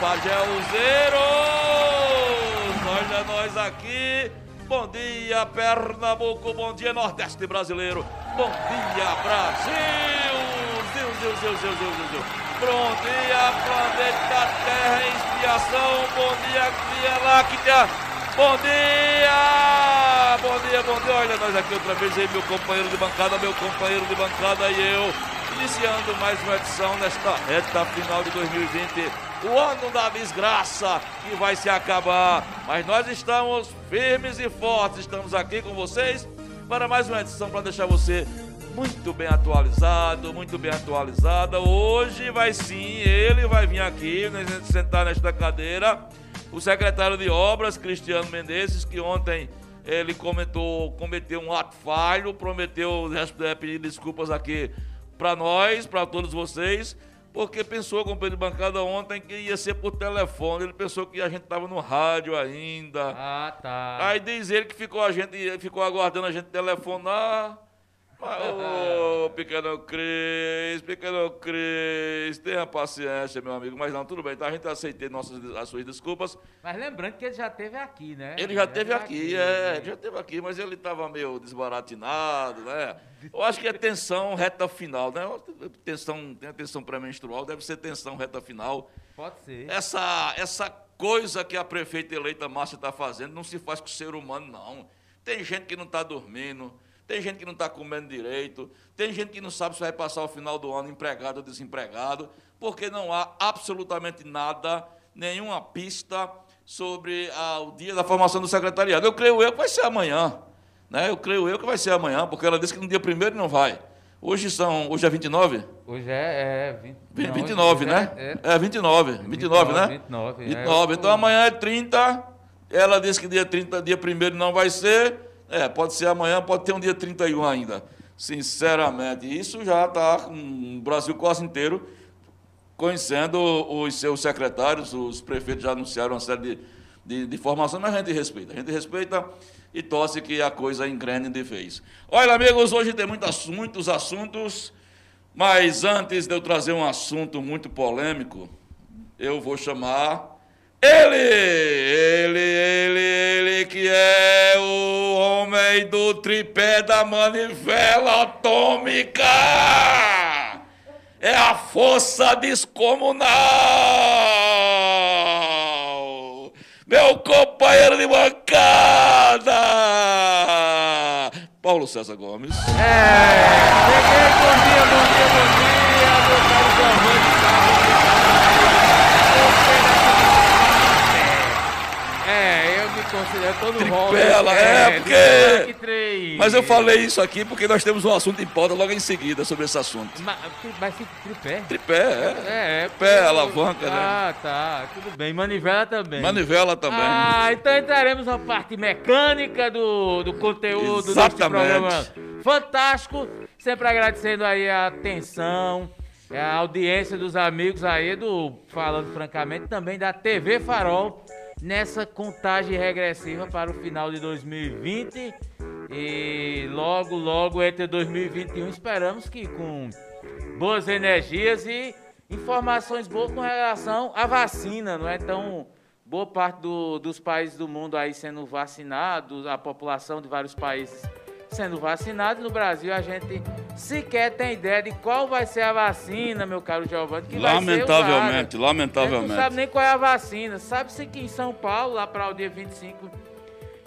Pajéu, Pajéuzeiros. Olha nós aqui. Bom dia, Pernambuco. Bom dia, Nordeste brasileiro. Bom dia, Brasil. Deus, Deus, Deus, Deus, Deus. Deus. Bom dia, planeta Terra em expiação. Bom dia, Via Láctea. Bom dia! Bom dia, bom dia. Olha nós aqui outra vez aí, meu companheiro de bancada, meu companheiro de bancada e eu. Iniciando mais uma edição nesta reta final de 2020. O ano da desgraça que vai se acabar. Mas nós estamos firmes e fortes. Estamos aqui com vocês para mais uma edição para deixar você muito bem atualizado, muito bem atualizada. Hoje vai sim, ele vai vir aqui, né, sentar nesta cadeira, o secretário de Obras, Cristiano Menezes, que ontem ele comentou, cometeu um ato falho, prometeu eh, pedir desculpas aqui para nós, para todos vocês, porque pensou, companheiro de bancada, ontem que ia ser por telefone. Ele pensou que a gente estava no rádio ainda. Ah, tá. Aí diz ele que ficou, a gente, ficou aguardando a gente telefonar. Ô, pequeno Cris, pequeno Cris, tenha paciência, meu amigo. Mas não, tudo bem, tá? A gente aceitei nossas, as suas desculpas. Mas lembrando que ele já esteve aqui, né? Ele já esteve teve aqui, é, ele já esteve aqui, mas ele estava meio desbaratinado, né? Eu acho que é tensão reta final, né? Tensão, tem a tensão pré-menstrual, deve ser tensão reta final. Pode ser. Essa, essa coisa que a prefeita eleita Márcia está fazendo não se faz com o ser humano, não. Tem gente que não está dormindo, tem gente que não está comendo direito, tem gente que não sabe se vai passar o final do ano empregado ou desempregado, porque não há absolutamente nada, nenhuma pista sobre ah, o dia da formação do secretariado. Eu creio eu que vai ser amanhã. Né? Eu creio eu que vai ser amanhã, porque ela disse que no dia primeiro não vai. Hoje são. Hoje é 29? Hoje é. é 20, Vi- não, 29, hoje né? É, É 29, 29, né? 29, é. 29. Então amanhã é 30. Ela disse que dia 30, dia 1 não vai ser. É, pode ser amanhã, pode ter um dia 31 ainda. Sinceramente, isso já está o Brasil quase inteiro conhecendo os seus secretários, os prefeitos já anunciaram uma série de, de, de informações, mas a gente respeita. A gente respeita e torce que a coisa engrene de vez. Olha, amigos, hoje tem muitas, muitos assuntos, mas antes de eu trazer um assunto muito polêmico, eu vou chamar ele, ele, ele, ele que é o homem do tripé da manivela atômica. É a força descomunal. Meu companheiro de bancada. Paulo César Gomes. Cheguei, bom dia, bom dia, bom dia, meu caro É, considero todo Tripela, Robert, é, porque-. Mas eu falei isso aqui porque nós temos um assunto em pauta logo em seguida sobre esse assunto. Ma- Mas fica tripé? Tripé, é. É, é. Pé, porque- alavanca, né? Ah, tá, tudo bem. Manivela também. Manivela também. Ah, então entraremos na parte mecânica do, do conteúdo deste Exatamente. programa fantástico. Sempre agradecendo aí a atenção, a audiência dos amigos aí do Falando Francamente, também da TV Farol, nessa contagem regressiva para o final de 2020. E logo, logo entre 2021, esperamos que com boas energias e informações boas com relação à vacina, não é? Então, boa parte do- dos países do mundo aí sendo vacinados, a população de vários países sendo vacinada. No Brasil, a gente sequer tem ideia de qual vai ser a vacina, meu caro Giovanni, que vai ser Lamentavelmente. A gente não lamentavelmente. sabe nem qual é a vacina. Sabe-se que em São Paulo, lá para o dia 25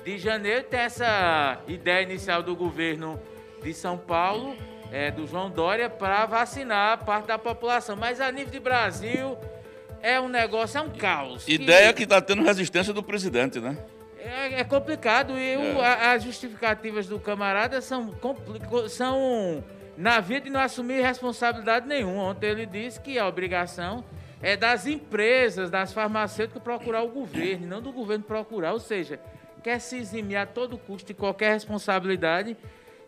de janeiro, tem essa ideia inicial do governo de São Paulo, é, do João Dória, para vacinar parte da população. Mas a nível de Brasil, é um negócio, é um caos. Ideia que está tendo resistência do presidente, né? É, É, complicado e o- É. a- as justificativas do camarada são, são na via de não assumir responsabilidade nenhuma. Ontem ele disse que a obrigação é das empresas, das farmacêuticas procurar o governo, não do governo procurar. Ou seja, quer se eximir a todo custo de qualquer responsabilidade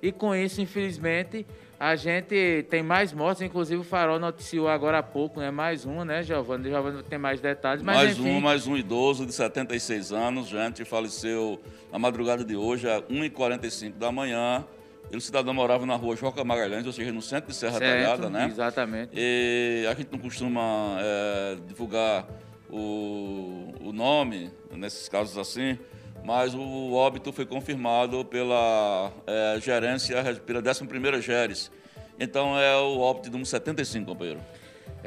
e com isso, infelizmente, a gente tem mais mortes. Inclusive o Farol noticiou agora há pouco, né? Mais uma, né, Giovanni? Giovanni tem mais detalhes. Mas, mais enfim, um, mais um idoso de 76 anos, gente, faleceu na madrugada de hoje, às 1h45 da manhã. Ele, cidadão, morava na rua Joca Magalhães, ou seja, no centro de Serra certo, Talhada, né? Exatamente. E a gente não costuma é, divulgar o, o nome nesses casos assim, mas o óbito foi confirmado pela é, gerência, pela 11ª Geres. Então é o óbito de um 75, companheiro.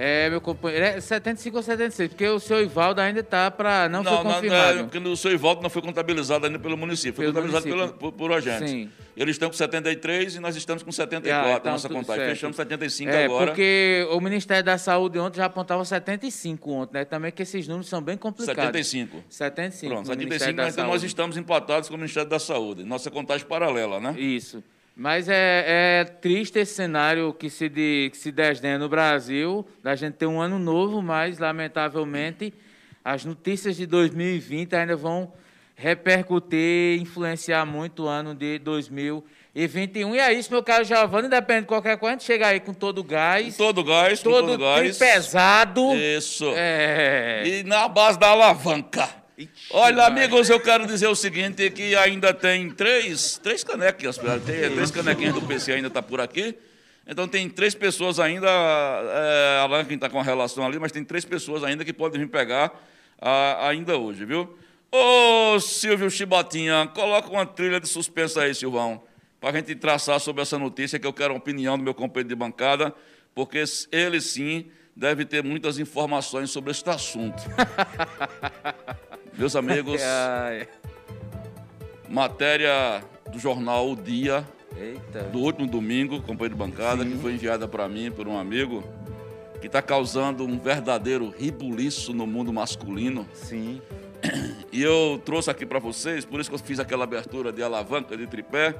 É, meu companheiro, é 75 ou 76, porque o seu Ivaldo ainda tá para não, foi não, confirmado. é, porque o seu Ivaldo não foi contabilizado ainda pelo município, foi Pelo contabilizado município. pela- por, por agentes. Sim. Eles estão com 73 e nós estamos com 74 Ah, então nossa contagem. certo. Fechamos 75 é, agora. porque o Ministério da Saúde ontem já apontava 75 ontem, né? Também que esses números são bem complicados. 75. 75. Pronto, no 75, Ministério da mas então nós estamos empatados com o Ministério da Saúde. Nossa contagem paralela, né? Isso. Mas é, é triste esse cenário que se, de, que se desdenha no Brasil, da gente ter um ano novo, mas, lamentavelmente, as notícias de 2020 ainda vão repercutir, influenciar muito o ano de 2021. E é isso, meu caro Giovanni, independente de qualquer coisa, a gente chega aí com todo o gás, Todo gás, com todo, todo gás. pesado. Isso. É. E na base da alavanca. Olha, amigos, eu quero dizer o seguinte, que ainda tem três, três canequinhas, tem três canequinhas do PC ainda está por aqui. Então tem três pessoas ainda, é, Alan quem está com a relação ali, mas tem três pessoas ainda que podem vir pegar ah, ainda hoje, viu? Ô Silvio Chibatinha, coloca uma trilha de suspensa aí, Silvão, para a gente traçar sobre essa notícia, que eu quero a opinião do meu companheiro de bancada, porque ele sim deve ter muitas informações sobre este assunto. Meus amigos, matéria do jornal O Dia, Eita. do último domingo, companheiro de bancada, que foi enviada para mim por um amigo, que está causando um verdadeiro ribuliço no mundo masculino. Sim. E eu trouxe aqui para vocês, por isso que eu fiz aquela abertura de alavanca, de tripé,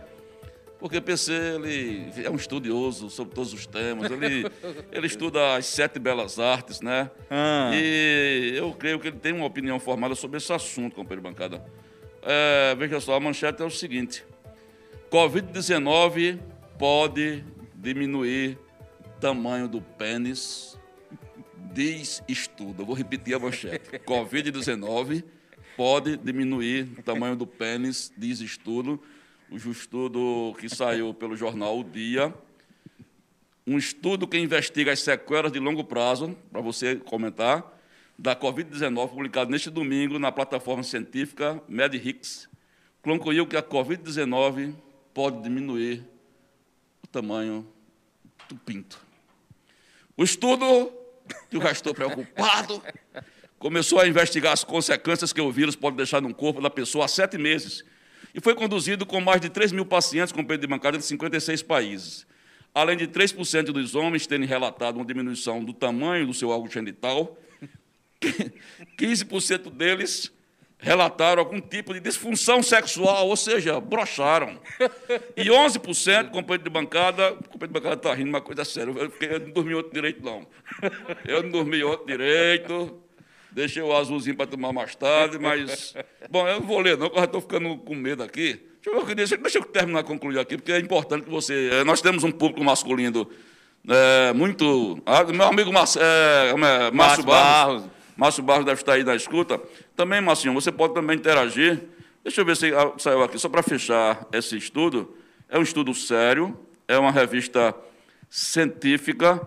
porque PC ele é um estudioso sobre todos os temas, ele, ele estuda as sete belas artes, né? Ah. E eu creio que ele tem uma opinião formada sobre esse assunto, companheiro bancada. É, veja só, a manchete é o seguinte: Covid-19 pode diminuir o tamanho do pênis, diz estudo. Eu vou repetir a manchete. Covid-19 pode diminuir o tamanho do pênis, diz estudo. O estudo que saiu pelo jornal O Dia. Um estudo que investiga as sequelas de longo prazo, para você comentar, da Covid-19, publicado neste domingo na plataforma científica MedHix, concluiu que a Covid-19 pode diminuir o tamanho do pinto. O estudo, que já estou preocupado, começou a investigar as consequências que o vírus pode deixar no corpo da pessoa há sete meses e foi conduzido com mais de 3 mil pacientes com perda de bancada de 56 países. Além de 3% dos homens terem relatado uma diminuição do tamanho do seu órgão genital, 15% deles relataram algum tipo de disfunção sexual, ou seja, brocharam. E 11%, companheiro de bancada, o companheiro de bancada está rindo, uma coisa séria, eu não dormi outro direito, não. Eu não dormi outro direito, deixei o azulzinho para tomar mais tarde, mas... Bom, eu não vou ler, não, porque eu já estou ficando com medo aqui. Deixa eu, deixa, deixa eu terminar, concluir aqui, porque é importante que você... eh, Nós temos um público masculino eh, muito... Ah, meu amigo Márcio, eh, é, Márcio Márcio Barros. Barros. Márcio Barros deve estar aí na escuta. Também, Marcinho, você pode também interagir. Deixa eu ver se ah, saiu aqui, só para fechar esse estudo. É um estudo sério, é uma revista científica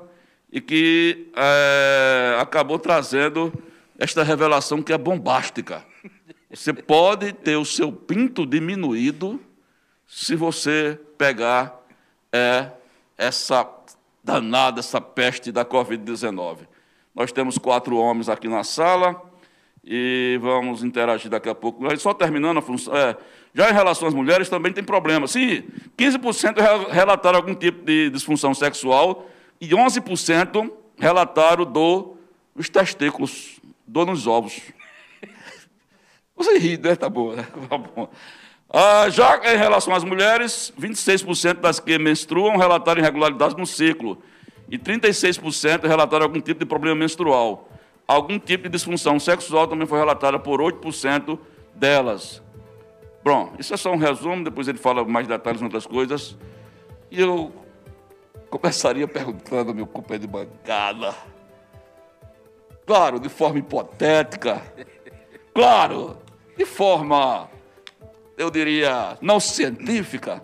e que eh, acabou trazendo esta revelação que é bombástica. Você pode ter o seu pinto diminuído se você pegar é, essa danada, essa peste da Covid-19. Nós temos quatro homens aqui na sala e vamos interagir daqui a pouco. Só terminando a função. é, já em relação às mulheres também tem problema. Sim, 15% re- relataram algum tipo de disfunção sexual e 11% relataram dor nos testículos, dor nos ovos. Você ri, né? Tá bom. Né? Tá bom. Ah, já em relação às mulheres, 26% das que menstruam relataram irregularidades no ciclo e 36% relataram algum tipo de problema menstrual. Algum tipo de disfunção sexual também foi relatada por 8% delas. Bom, isso é só um resumo, depois ele fala mais detalhes em outras coisas. E eu começaria perguntando ao meu companheiro de bancada. Claro, de forma hipotética. Claro, de forma, eu diria, não científica,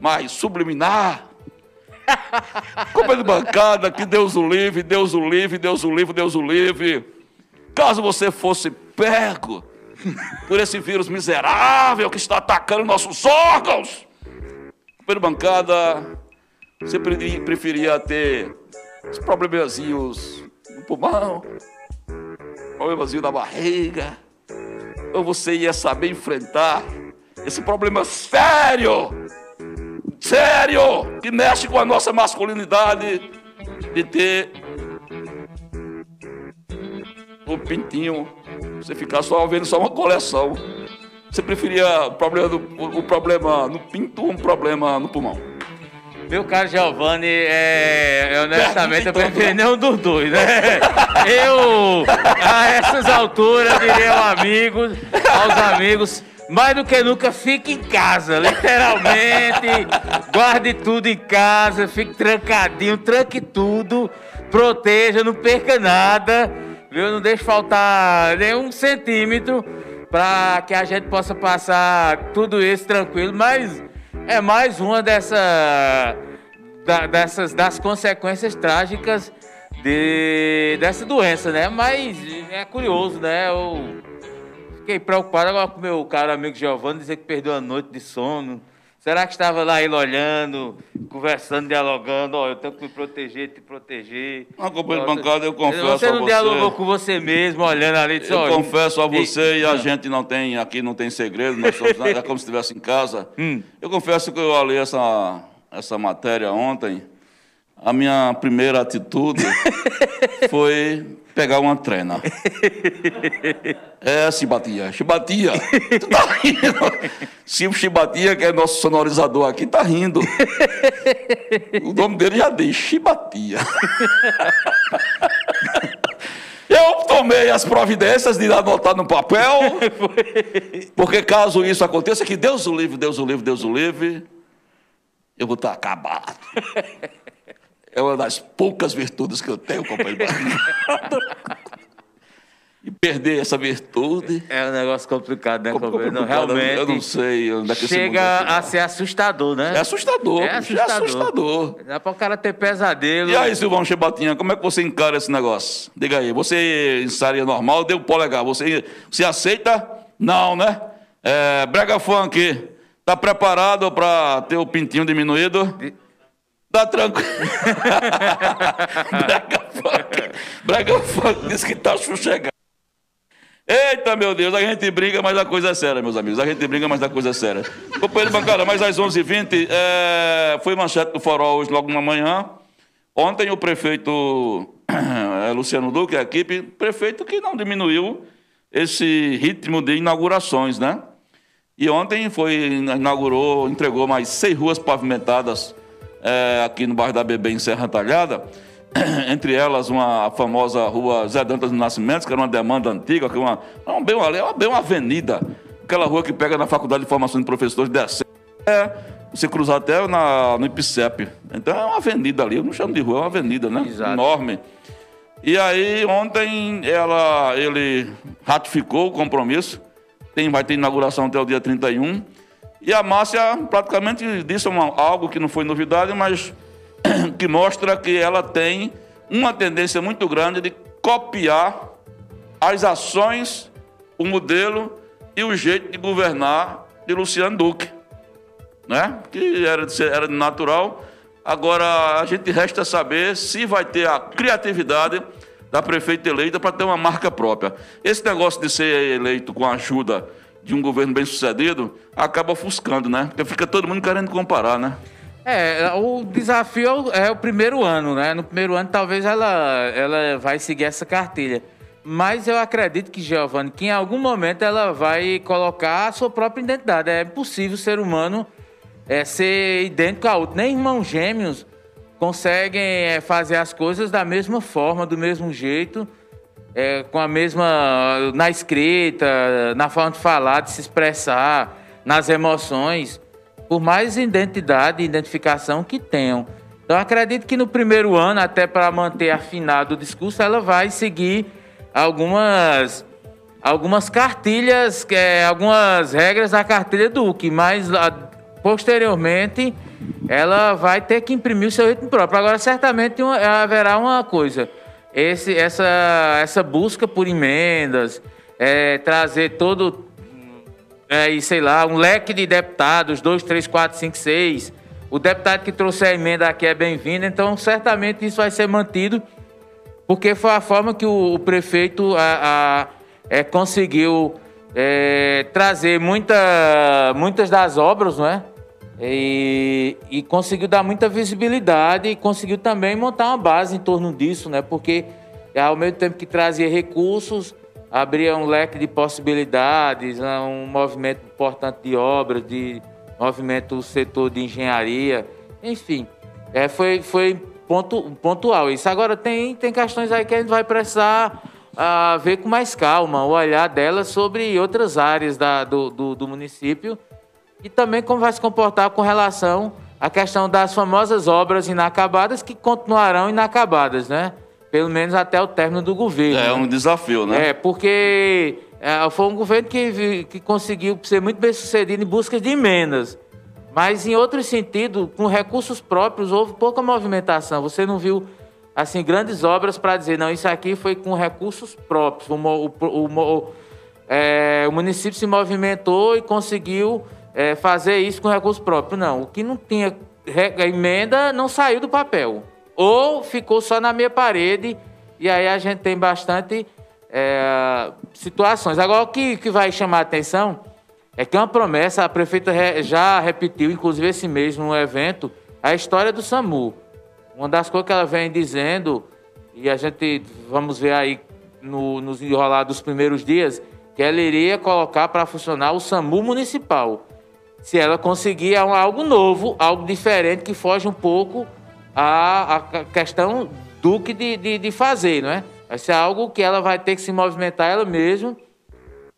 mas subliminar. Companheiro de bancada, que Deus o livre, Deus o livre, Deus o livre, Deus o livre. Caso você fosse pego por esse vírus miserável que está atacando nossos órgãos. Pela bancada, você preferia ter os problemazinhos no pulmão, problemazinho na barriga, ou você ia saber enfrentar esse problema sério, sério, que mexe com a nossa masculinidade de ter o pintinho você ficar só vendo só uma coleção. Você preferia o problema, do, o, problema no pinto ou um problema no pulmão? Meu caro Giovanni, é, honestamente eu prefiro nenhum dos dois, né? Eu, a essas alturas, diria aos amigos, aos amigos, mais do que nunca, fique em casa, literalmente. Guarde tudo em casa, fique trancadinho, tranque tudo, proteja, não perca nada viu? Não deixe faltar nenhum centímetro para que a gente possa passar tudo isso tranquilo, mas é mais uma dessa, da, dessas das consequências trágicas de, dessa doença, né? Mas é curioso, né? Eu fiquei preocupado agora com meu caro amigo Giovanni dizer que perdeu a noite de sono. Será que estava lá ele olhando, conversando, dialogando? Ó, eu tenho que me proteger, te proteger. Uma companheira de bancada, eu confesso você não dialogou com você mesmo, olhando ali? Disse, eu confesso a você e, e a gente não tem, aqui não tem segredo, nós somos, é como se estivesse em casa. Hum. Eu confesso que eu olhei essa, essa matéria ontem, a minha primeira atitude foi pegar uma trena. É, Chibatia. Chibatia. Tu tá rindo. Se o Chibatia, que é nosso sonorizador aqui, tá rindo. O nome dele já diz Chibatia. Eu tomei as providências de anotar no papel, porque caso isso aconteça, que Deus o livre, Deus o livre, Deus o livre, eu vou estar acabado. É uma das poucas virtudes que eu tenho, companheiro. e perder essa virtude. É um negócio complicado, né, companheiro? Não, realmente. Eu não sei onde é que Chega a ser assustador, né? É assustador. É assustador. É assustador. Dá para o cara ter pesadelo. E aí, Silvão Chebatinha, como é que você encara esse negócio? Diga aí, você ensaiaria normal, deu polegar. Você, você aceita? Não, né? É, Brega Funk, tá preparado para ter o pintinho diminuído? De... Tá tranquilo. Braga Funk. Braga Funk disse que tá sossegado. Eita, meu Deus, a gente briga, mas a coisa é séria, meus amigos. A gente briga, mas a coisa é séria. Companheiro bancada, mas às 11h20, é, foi manchete do Farol hoje, logo na manhã. Ontem o prefeito é, Luciano Duque, a equipe, prefeito que não diminuiu esse ritmo de inaugurações, né? E ontem foi, inaugurou, entregou mais seis ruas pavimentadas é, aqui no bairro da Bebê, em Serra Talhada, entre elas uma famosa rua Zé Dantas do Nascimento, que era uma demanda antiga, que é uma, é uma, bem, uma, é bem uma avenida, aquela rua que pega na Faculdade de Formação de Professores, desce, é, você cruzar até na, no IPCEP. Então é uma avenida ali, eu não chamo de rua, é uma avenida, né? Exato. Enorme. E aí, ontem, ela, ele ratificou o compromisso, tem, vai ter inauguração até o dia 31, e a Márcia praticamente disse uma, algo que não foi novidade, mas que mostra que ela tem uma tendência muito grande de copiar as ações, o modelo e o jeito de governar de Luciano Duque, né? que era, era natural. Agora, a gente resta saber se vai ter a criatividade da prefeita eleita para ter uma marca própria. Esse negócio de ser eleito com a ajuda de um governo bem sucedido, acaba ofuscando, né? Porque fica todo mundo querendo comparar, né? É, o desafio é o primeiro ano, né? No primeiro ano talvez ela, ela vai seguir essa cartilha. Mas eu acredito que, Giovanni, que em algum momento ela vai colocar a sua própria identidade. É impossível o ser humano é, ser idêntico a outro. Nem irmãos gêmeos conseguem é, fazer as coisas da mesma forma, do mesmo jeito, é, com a mesma. na escrita, na forma de falar, de se expressar, nas emoções, por mais identidade e identificação que tenham. Então, acredito que no primeiro ano, até para manter afinado o discurso, ela vai seguir algumas algumas cartilhas, é, algumas regras da cartilha Duque, mas posteriormente ela vai ter que imprimir o seu ritmo próprio. Agora, certamente haverá uma coisa: esse, essa, essa busca por emendas, é, trazer todo, é, sei lá, um leque de deputados, dois, três, quatro, cinco, seis. O deputado que trouxe a emenda aqui é bem-vindo, então certamente isso vai ser mantido porque foi a forma que o, o prefeito a, a, é, conseguiu é, trazer muita, muitas das obras, não é? E, e, conseguiu dar muita visibilidade e conseguiu também montar uma base em torno disso, né? Porque ao mesmo tempo que trazia recursos, abria um leque de possibilidades, né? um movimento importante de obras, de movimento do setor de engenharia, enfim, é, foi, foi ponto, pontual isso. Agora, tem, tem questões aí que a gente vai precisar uh, ver com mais calma, o olhar dela sobre outras áreas da, do, do, do município e também como vai se comportar com relação à questão das famosas obras inacabadas que continuarão inacabadas, né? Pelo menos até o término do governo. É um desafio, né? É, porque é, foi um governo que, que conseguiu ser muito bem sucedido em busca de emendas. Mas em outro sentido, com recursos próprios, houve pouca movimentação. Você não viu assim grandes obras para dizer, não, isso aqui foi com recursos próprios. O, o, o, é, o município se movimentou e conseguiu é, fazer isso com recursos próprios. Não, o que não tinha emenda não saiu do papel. Ou ficou só na minha parede, e aí a gente tem bastante é, situações. Agora, o que, que vai chamar a atenção é que é uma promessa, a prefeita já repetiu, inclusive esse mês, num evento, a história do SAMU. Uma das coisas que ela vem dizendo, e a gente vamos ver aí no, nos enrolar dos primeiros dias, que ela iria colocar para funcionar o SAMU municipal. Se ela conseguir algo novo, algo diferente, que foge um pouco a questão do que de, de, de fazer, não é? Vai ser algo que ela vai ter que se movimentar ela mesma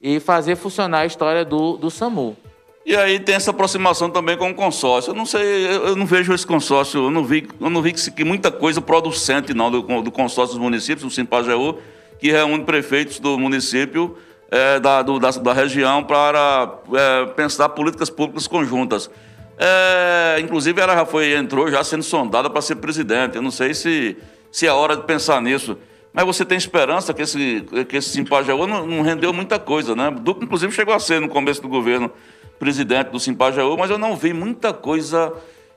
e fazer funcionar a história do, do SAMU. E aí tem essa aproximação também com o consórcio. Eu não sei, eu não vejo esse consórcio, eu não vi, eu não vi que, que muita coisa producente não do, do consórcio dos municípios, o Simpajeú, que reúne prefeitos do município é, da, do, da, da, região para é, pensar políticas públicas conjuntas. É, inclusive ela já foi entrou já sendo sondada para ser presidente. Eu não sei se se é hora de pensar nisso. Mas você tem esperança que esse, que esse Simpajaú não, não rendeu muita coisa, né? Duque, inclusive, chegou a ser, no começo do governo, presidente do Simpajaú, mas eu não vi muita coisa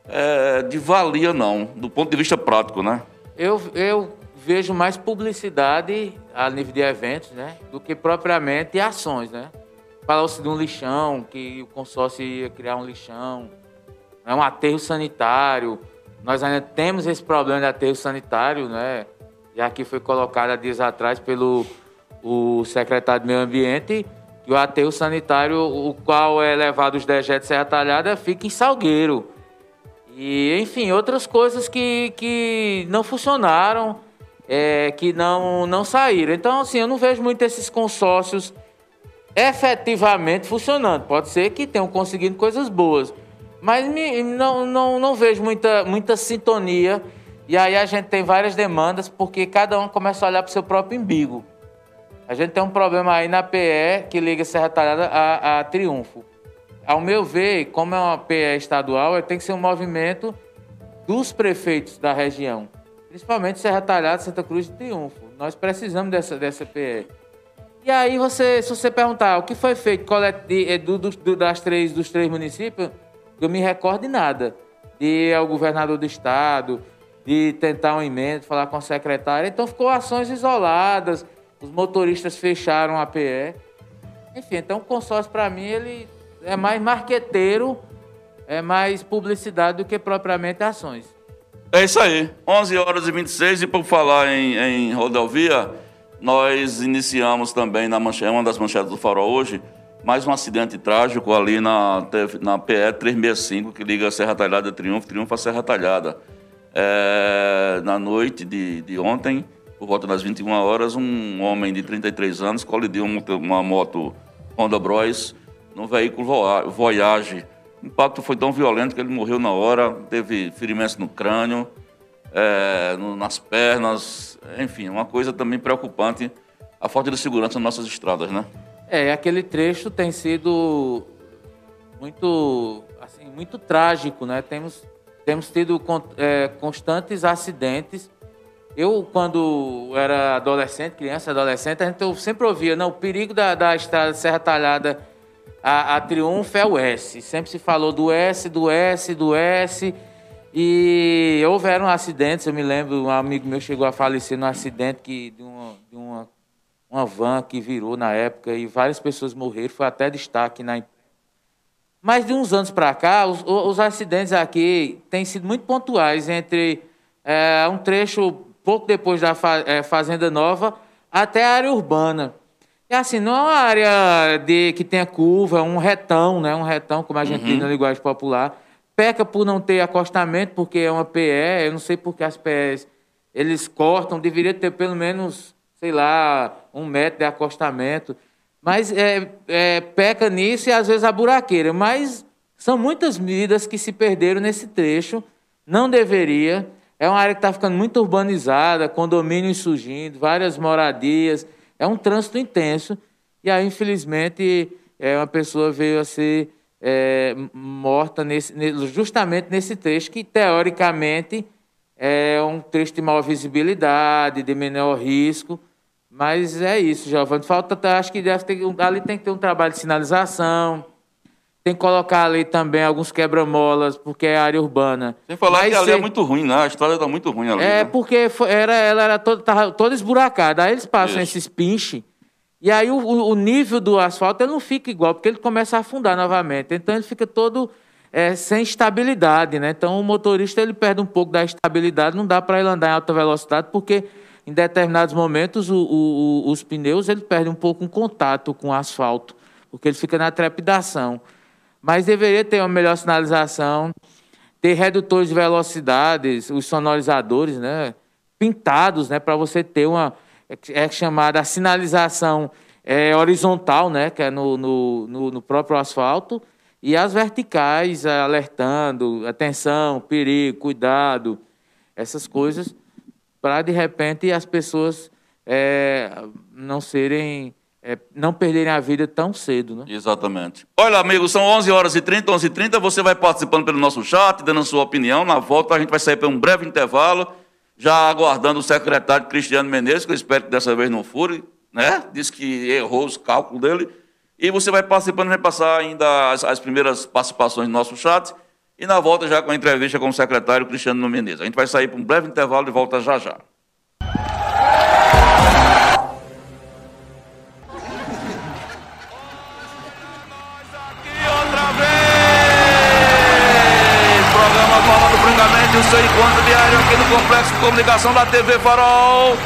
é, de valia, não, do ponto de vista prático, né? Eu, eu vejo mais publicidade a nível de eventos, né? Do que propriamente ações, né? Falou-se de um lixão, que o consórcio ia criar um lixão, é um aterro sanitário. Nós ainda temos esse problema de aterro sanitário, né? já que foi colocada dias atrás pelo o secretário de Meio Ambiente, que o aterro sanitário, o qual é levado os dejetos Serra Talhada, fica em Salgueiro. E, enfim, outras coisas que, que não funcionaram, é, que não, não saíram. Então, assim, eu não vejo muito esses consórcios efetivamente funcionando. Pode ser que tenham conseguido coisas boas, mas me, não, não, não vejo muita, muita sintonia e aí a gente tem várias demandas porque cada um começa a olhar para o seu próprio umbigo. A gente tem um problema aí na PE que liga Serra Talhada a, a Triunfo. Ao meu ver, como é uma PE estadual, tem que ser um movimento dos prefeitos da região, principalmente Serra Talhada, Santa Cruz e Triunfo. Nós precisamos dessa, dessa PE. E aí, você, se você perguntar o que foi feito eh, do, do, do, das três, dos três municípios, eu me recordo de nada. De é o governador do estado, de tentar um emenda, falar com a secretária. Então ficou ações isoladas, os motoristas fecharam a PE. Enfim, então o consórcio para mim ele é mais marqueteiro, é mais publicidade do que propriamente ações. É isso aí. 11 horas e 26 e por falar em, em rodovia, nós iniciamos também na manchete, uma das manchetes do Farol hoje, mais um acidente trágico ali na, na PE 365, que liga a Serra Talhada a Triunfo, Triunfo a Serra Talhada. É, na noite de, de ontem, por volta das 21 horas, um homem de 33 anos colidiu uma moto Honda Bros num veículo Voyage. O impacto foi tão violento que ele morreu na hora, teve ferimentos no crânio, é, no, nas pernas, enfim, uma coisa também preocupante, a falta de segurança nas nossas estradas, né? É, aquele trecho tem sido muito, assim, muito trágico, né? Temos, temos tido é, constantes acidentes eu, quando era adolescente, criança, adolescente, a gente sempre ouvia, não, o perigo da, da estrada Serra Talhada a, a Triunfo é o S. Sempre se falou do S, do S, do S. E houveram acidentes, eu me lembro, um amigo meu chegou a falecer num acidente que, de, uma, de uma, uma van que virou na época e várias pessoas morreram, foi até destaque na mas de uns anos para cá, os, os, acidentes aqui têm sido muito pontuais entre é, um trecho pouco depois da é, Fazenda Nova, até a área urbana. E assim, não é uma área de, que tenha curva, é um retão, né? Um retão, como a gente uhum. diz na linguagem popular. Peca por não ter acostamento, porque é uma PE, eu não sei porque as PEs eles cortam, deveria ter pelo menos, sei lá, um metro de acostamento. Mas é, é, peca nisso e às vezes a buraqueira. Mas são muitas medidas que se perderam nesse trecho. Não deveria. É uma área que está ficando muito urbanizada, condomínios surgindo, várias moradias. É um trânsito intenso. E aí, infelizmente, é, uma pessoa veio a ser é, morta nesse, justamente nesse trecho, que teoricamente é um trecho de maior visibilidade, de menor risco. Mas é isso, Giovanni. Falta, acho que deve ter, ali tem que ter um trabalho de sinalização tem que colocar ali também alguns quebra-molas, porque é área urbana. Sem falar Mas que ali é muito ruim, né? A estrada está muito ruim ali. É, né? porque foi, era, ela era toda, tava toda esburacada. Aí eles passam Isso. esses pinches, e aí o, o, nível do asfalto ele não fica igual, porque ele começa a afundar novamente. Então ele fica todo é, sem estabilidade, né? Então o motorista ele perde um pouco da estabilidade, não dá para ele andar em alta velocidade, porque em determinados momentos o, o, os pneus ele perde um pouco um contato com o asfalto, porque ele fica na trepidação. Mas deveria ter uma melhor sinalização, ter redutores de velocidades, os sonorizadores, né? Pintados, né? Para você ter uma. É chamada sinalização é, horizontal, né? Que é no, no, no, no próprio asfalto. E as verticais alertando, atenção, perigo, cuidado, essas coisas, para de repente as pessoas é, não serem é, não perderem a vida tão cedo, né? Exatamente. Olha, amigos, são 11 horas e 30, 11 e 30, você vai participando pelo nosso chat, dando a sua opinião. Na volta a gente vai sair para um breve intervalo, já aguardando o secretário Cristiano Menezes, que eu espero que dessa vez não fure, né? Diz que errou os cálculos dele. E você vai participando, vai passar ainda as, as primeiras participações no nosso chat. E na volta já com a entrevista com o secretário Cristiano Menezes. A gente vai sair para um breve intervalo e volta já já. O seu encontro diário aqui no Complexo de Comunicação da TV Farol.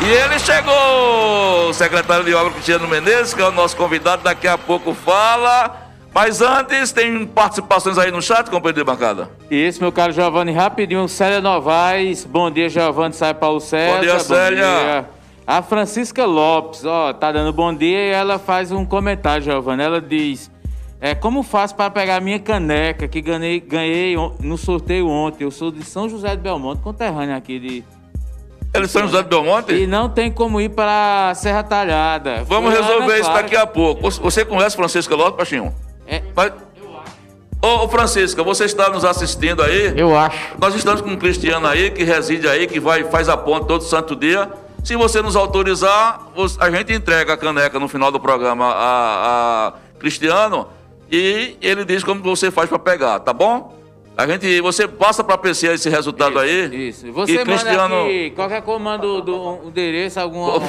E ele chegou, o secretário de obra Cristiano Menezes, que é o nosso convidado, daqui a pouco fala. Mas antes, tem participações aí no chat, companheiro de bancada? Isso, meu caro Giovanni, rapidinho, Célia Novaes. Bom dia, Giovanni, sai Paulo César. Bom dia, Célia. Bom dia. A Francisca Lopes, ó, tá dando bom dia e ela faz um comentário, Giovanni. Ela diz: é, como faço para pegar minha caneca que ganhei, ganhei no sorteio ontem? Eu sou de São José de Belmonte, conterrâneo aqui de. Ele é São José de Belmonte? E não tem como ir para Serra Talhada. Vamos Foi resolver isso daqui a pouco. Você conhece Francisca Lopes, Pachinho? É. Mas... Ô, ô, Francisca, você está nos assistindo aí? Eu acho. Nós estamos com um cristiano aí que reside aí, que vai faz a ponte todo santo dia. Se você nos autorizar, a gente entrega a caneca no final do programa a, a Cristiano e ele diz como você faz para pegar, tá bom? A gente, você passa para apreciar esse resultado isso, aí. Isso. Você manda Cristiano... aqui, qualquer comando do, endereço, alguma.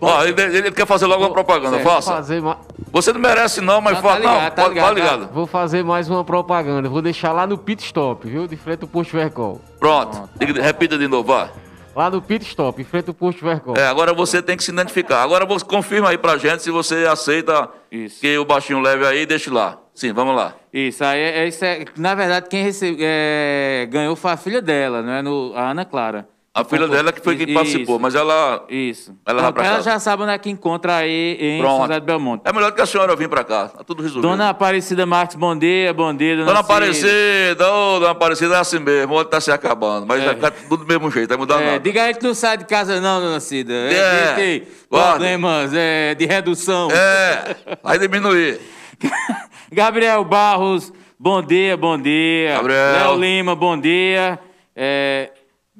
Ó, ele, ele, quer fazer logo uma propaganda, certo. faça. Fazer ma... Você não merece não, mas fala, tá não, tá pode, ligado, ligado. Vou fazer mais uma propaganda, vou deixar lá no pit stop, viu? De frente ao posto Vercol. Pronto, Pronto. repita de novo, vá. Lá no pit stop, em frente ao posto Vercom. É, agora você tem que se identificar. Agora você confirma aí pra gente se você aceita Isso. que o baixinho leve aí e deixe lá. Sim, vamos lá. Isso, aí é, é- isso é- na verdade, quem recebe, é, ganhou foi a filha dela, não é? No, a Ana Clara. A filha dela que foi quem Isso, participou, mas ela. Isso. Ela pra ela já sabe onde é que encontra aí em Pronto. São José do Belmonte. É melhor que a senhora vir pra cá. Tá tudo resolvido. Dona Aparecida Marques, bom dia, bom dia, dona, Dona Cida. Aparecida, ô, Dona Aparecida é assim mesmo, o outro tá se acabando. Mas vai ficar tudo do mesmo jeito, vai mudar É, nada. diga aí que não sai de casa não, dona Cida. É, É, tem guarda. problemas é, de redução. É, vai diminuir. Gabriel Barros, bom dia, bom dia. Gabriel. Léo Lima, bom dia. É,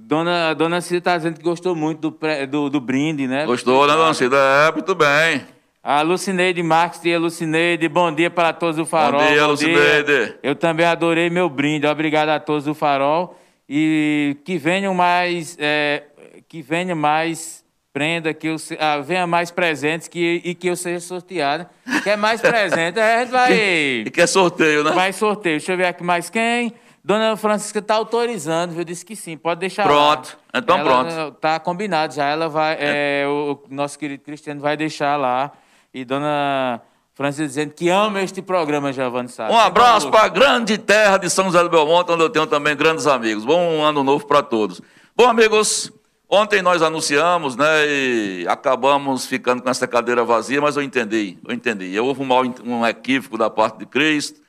dona, dona Cida está dizendo que gostou muito do, pré- do, do brinde, né? Gostou, né, Dona Cida? É, muito bem. A Lucineide Marques, tia Lucineide, bom dia para todos do Farol. Bom dia, Lucineide. Eu também adorei meu brinde. Obrigado a todos do Farol. E que venham mais, é, que venha mais prenda, que eu, ah, venha mais presentes que, e que eu seja sorteado. Quer mais presente? É, a gente vai, E que é sorteio, né? vai sorteio. Deixa eu ver aqui mais quem. Dona Francisca está autorizando, viu? Disse que sim, pode deixar Pronto. lá. Então Ela, pronto. Tá combinado já. Ela vai, é, o nosso querido Cristiano vai deixar lá. E Dona Francisca dizendo que ama este programa, Giovanni Sá. Um abraço para a grande terra de São José do Belmonte, onde eu tenho também grandes amigos. Bom ano novo para todos. Bom, amigos, ontem nós anunciamos, né, e acabamos ficando com essa cadeira vazia, mas eu entendi, eu entendi. Houve um, mal, um equívoco da parte de Cristo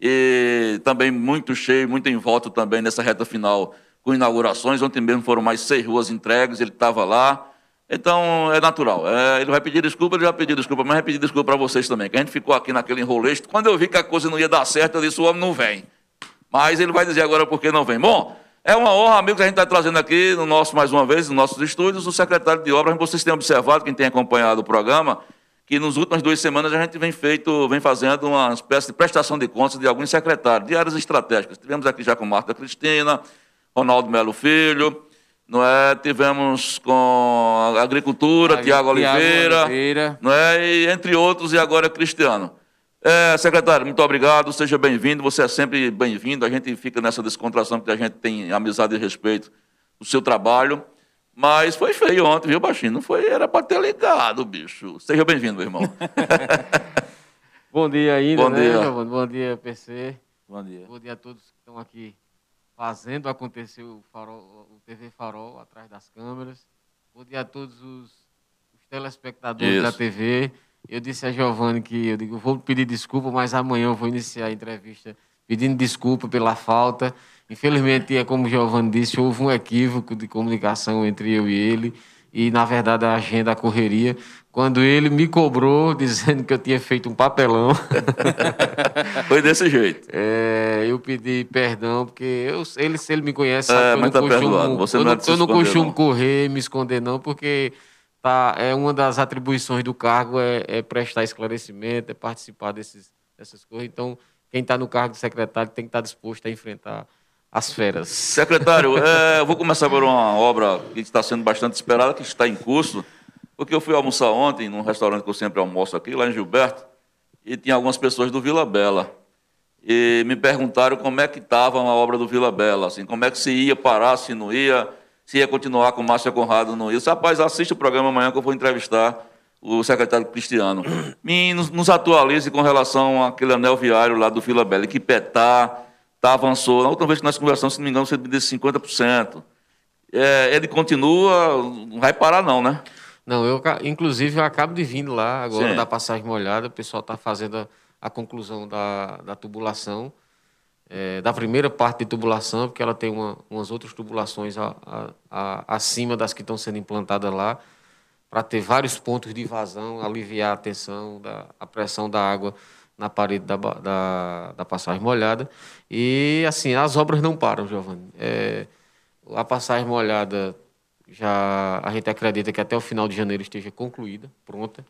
e também muito cheio, muito em volta também nessa reta final com inaugurações. Ontem mesmo foram mais seis ruas entregues, ele estava lá. Então, é natural. É, ele vai pedir desculpa, ele já pediu desculpa, mas vai pedir desculpa para vocês também, que a gente ficou aqui naquele enroleixo. Quando eu vi que a coisa não ia dar certo, eu disse, o homem não vem. Mas ele vai dizer agora por que não vem. Bom, é uma honra, amigos, a gente está trazendo aqui, no nosso, mais uma vez, nos nossos estúdios, o secretário de obras. Vocês têm observado, quem tem acompanhado o programa, que nas últimas duas semanas a gente vem feito, vem fazendo uma espécie de prestação de contas de alguns secretários, de áreas estratégicas. Tivemos aqui já com Marta Cristina, Ronaldo Melo Filho, não é? Tivemos com a Agricultura, Tiago Oliveira, Oliveira. não é? E entre outros, e agora Cristiano. É, secretário, muito obrigado, seja bem-vindo, você é sempre bem-vindo, a gente fica nessa descontração porque a gente tem amizade e respeito do seu trabalho, mas foi feio ontem, viu, Baixinho? Não foi, era para ter ligado, bicho. Seja bem-vindo, meu irmão. Bom dia ainda, Bom né, dia. Giovanni? Bom dia, PC. Bom dia. Bom dia a todos que estão aqui fazendo acontecer o, farol, o TV Farol atrás das câmeras. Bom dia a todos os, os telespectadores Isso. da TV. Eu disse a Giovanni que eu digo, vou pedir desculpa, mas amanhã eu vou iniciar a entrevista pedindo desculpa pela falta. Infelizmente, é como o Giovanni disse, houve um equívoco de comunicação entre eu e ele. E, na verdade, a agenda, a correria, quando ele me cobrou, dizendo que eu tinha feito um papelão. Foi desse jeito. É, eu pedi perdão, porque eu, ele, se ele me conhece, É, sabe que eu mas não tá costumo, perdoado. Você eu não é eu não costumo não. correr, me esconder, não, porque tá, é uma das atribuições do cargo é, é prestar esclarecimento, é participar desses, dessas coisas. Então, quem está no cargo de secretário tem que estar disposto a enfrentar as feras. Secretário, é, eu vou começar por uma obra que está sendo bastante esperada, que está em curso, porque eu fui almoçar ontem num restaurante que eu sempre almoço aqui, lá em Gilberto, e tinha algumas pessoas do Vila Bela. E me perguntaram como é que estava a obra do Vila Bela, assim, como é que se ia parar, se não ia, se ia continuar com Márcia Conrado, não ia. Rapaz, assiste o programa amanhã que eu vou entrevistar o secretário Cristiano. Me, nos, nos atualize com relação àquele anel viário lá do Vila Bela, que petar, tá, avançou. Na última vez que nós conversamos, se não me engano, você me disse 50%. É, ele continua, não vai parar não, né? Não, eu, inclusive, eu acabo de vir lá agora Sim. da passagem molhada. O pessoal está fazendo a, a conclusão da, da tubulação, é, da primeira parte de tubulação, porque ela tem uma, umas outras tubulações a- a- acima das que estão sendo implantadas lá, para ter vários pontos de vazão, aliviar a tensão, da, a pressão da água na parede da, da, da passagem molhada. E, assim, as obras não param, Giovanni. É, a passagem molhada já a gente acredita que até o final de janeiro esteja concluída, pronta.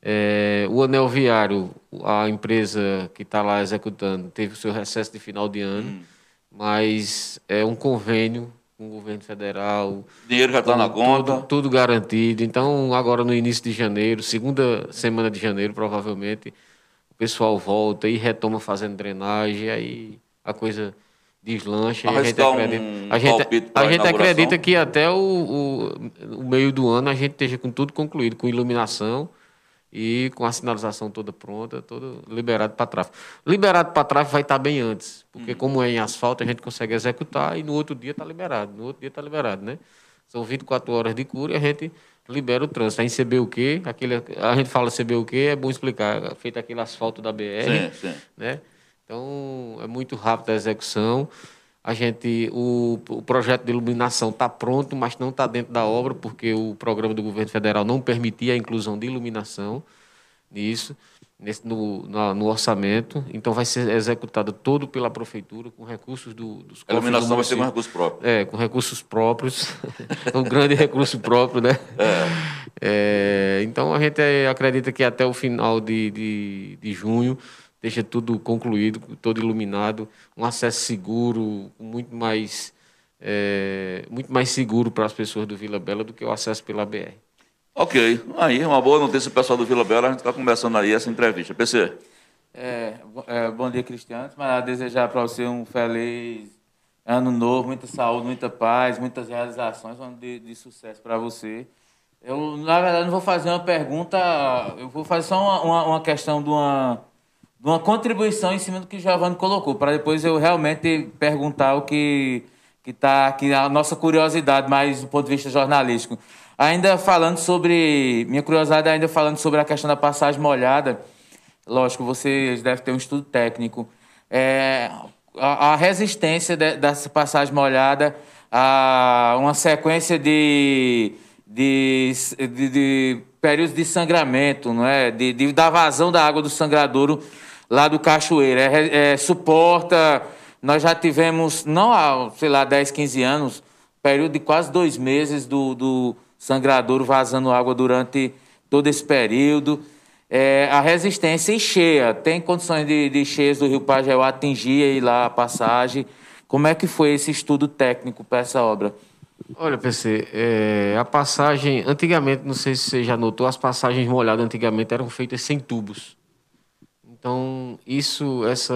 É, o anel viário, a empresa que está lá executando, teve o seu recesso de final de ano, mas é um convênio com o governo federal. O dinheiro já está na com conta. Tudo, tudo garantido. Então, agora no início de janeiro, segunda semana de janeiro, provavelmente, pessoal volta e retoma fazendo drenagem, aí a coisa deslanche. A A gente arriscar um acredita, a gente, a gente acredita que até o, o, o meio do ano a gente esteja com tudo concluído, com iluminação e com a sinalização toda pronta, todo liberado para tráfego. Liberado para tráfego vai estar bem antes, porque como é em asfalto, a gente consegue executar e no outro dia está liberado. No outro dia está liberado, né? São 24 horas de cura e a gente libera o trânsito. Aí em CBUQ, aquele, a gente fala CBUQ, é bom explicar, feito aquele asfalto da BR, Sim, sim. né? Então, é muito rápido a execução. A gente, o, o projeto de iluminação está pronto, mas não está dentro da obra, porque o programa do governo federal não permitia a inclusão de iluminação nisso, nesse, no, na- no orçamento. Então, vai ser executado todo pela prefeitura, com recursos do, dos A cofres do iluminação vai ser com município. recurso próprio. É, com recursos próprios. é um grande recurso próprio, né? É, então a gente acredita que até o final de, de, de junho deixa tudo concluído, todo iluminado, um acesso seguro, muito mais, é, muito mais seguro para as pessoas do Vila Bela do que o acesso pela BR. Ok, aí uma boa notícia pessoal do Vila Bela, a gente está começando aí essa entrevista. PC, É, é, bom dia, Cristiano. Mas desejar para você um feliz ano novo, muita saúde, muita paz, muitas realizações, um ano de, de sucesso para você. Eu, na verdade, não vou fazer uma pergunta, eu vou fazer só uma, uma, uma questão de uma, de uma contribuição em cima do que o Giovanni colocou, para depois eu realmente perguntar o que que está aqui, a nossa curiosidade, mais do ponto de vista jornalístico. Ainda falando sobre, minha curiosidade ainda falando sobre a questão da passagem molhada, Lógico, vocês devem ter um estudo técnico. É, a, a resistência de- dessa passagem molhada a uma sequência de, de, de, de períodos de sangramento, não é? De, de- da vazão da água do sangradouro lá do Cachoeira. É, é, suporta. Nós já tivemos, não há, sei lá, 10, 15 anos, período de quase dois meses do, do sangradouro vazando água durante todo esse período. É, a resistência e cheia. Tem condições de, de cheias do Rio Pajeú atingir lá a passagem. Como é que foi esse estudo técnico para essa obra? Olha, PC, é, a passagem, antigamente, não sei se você já notou, as passagens molhadas antigamente eram feitas sem tubos. Então, isso, essa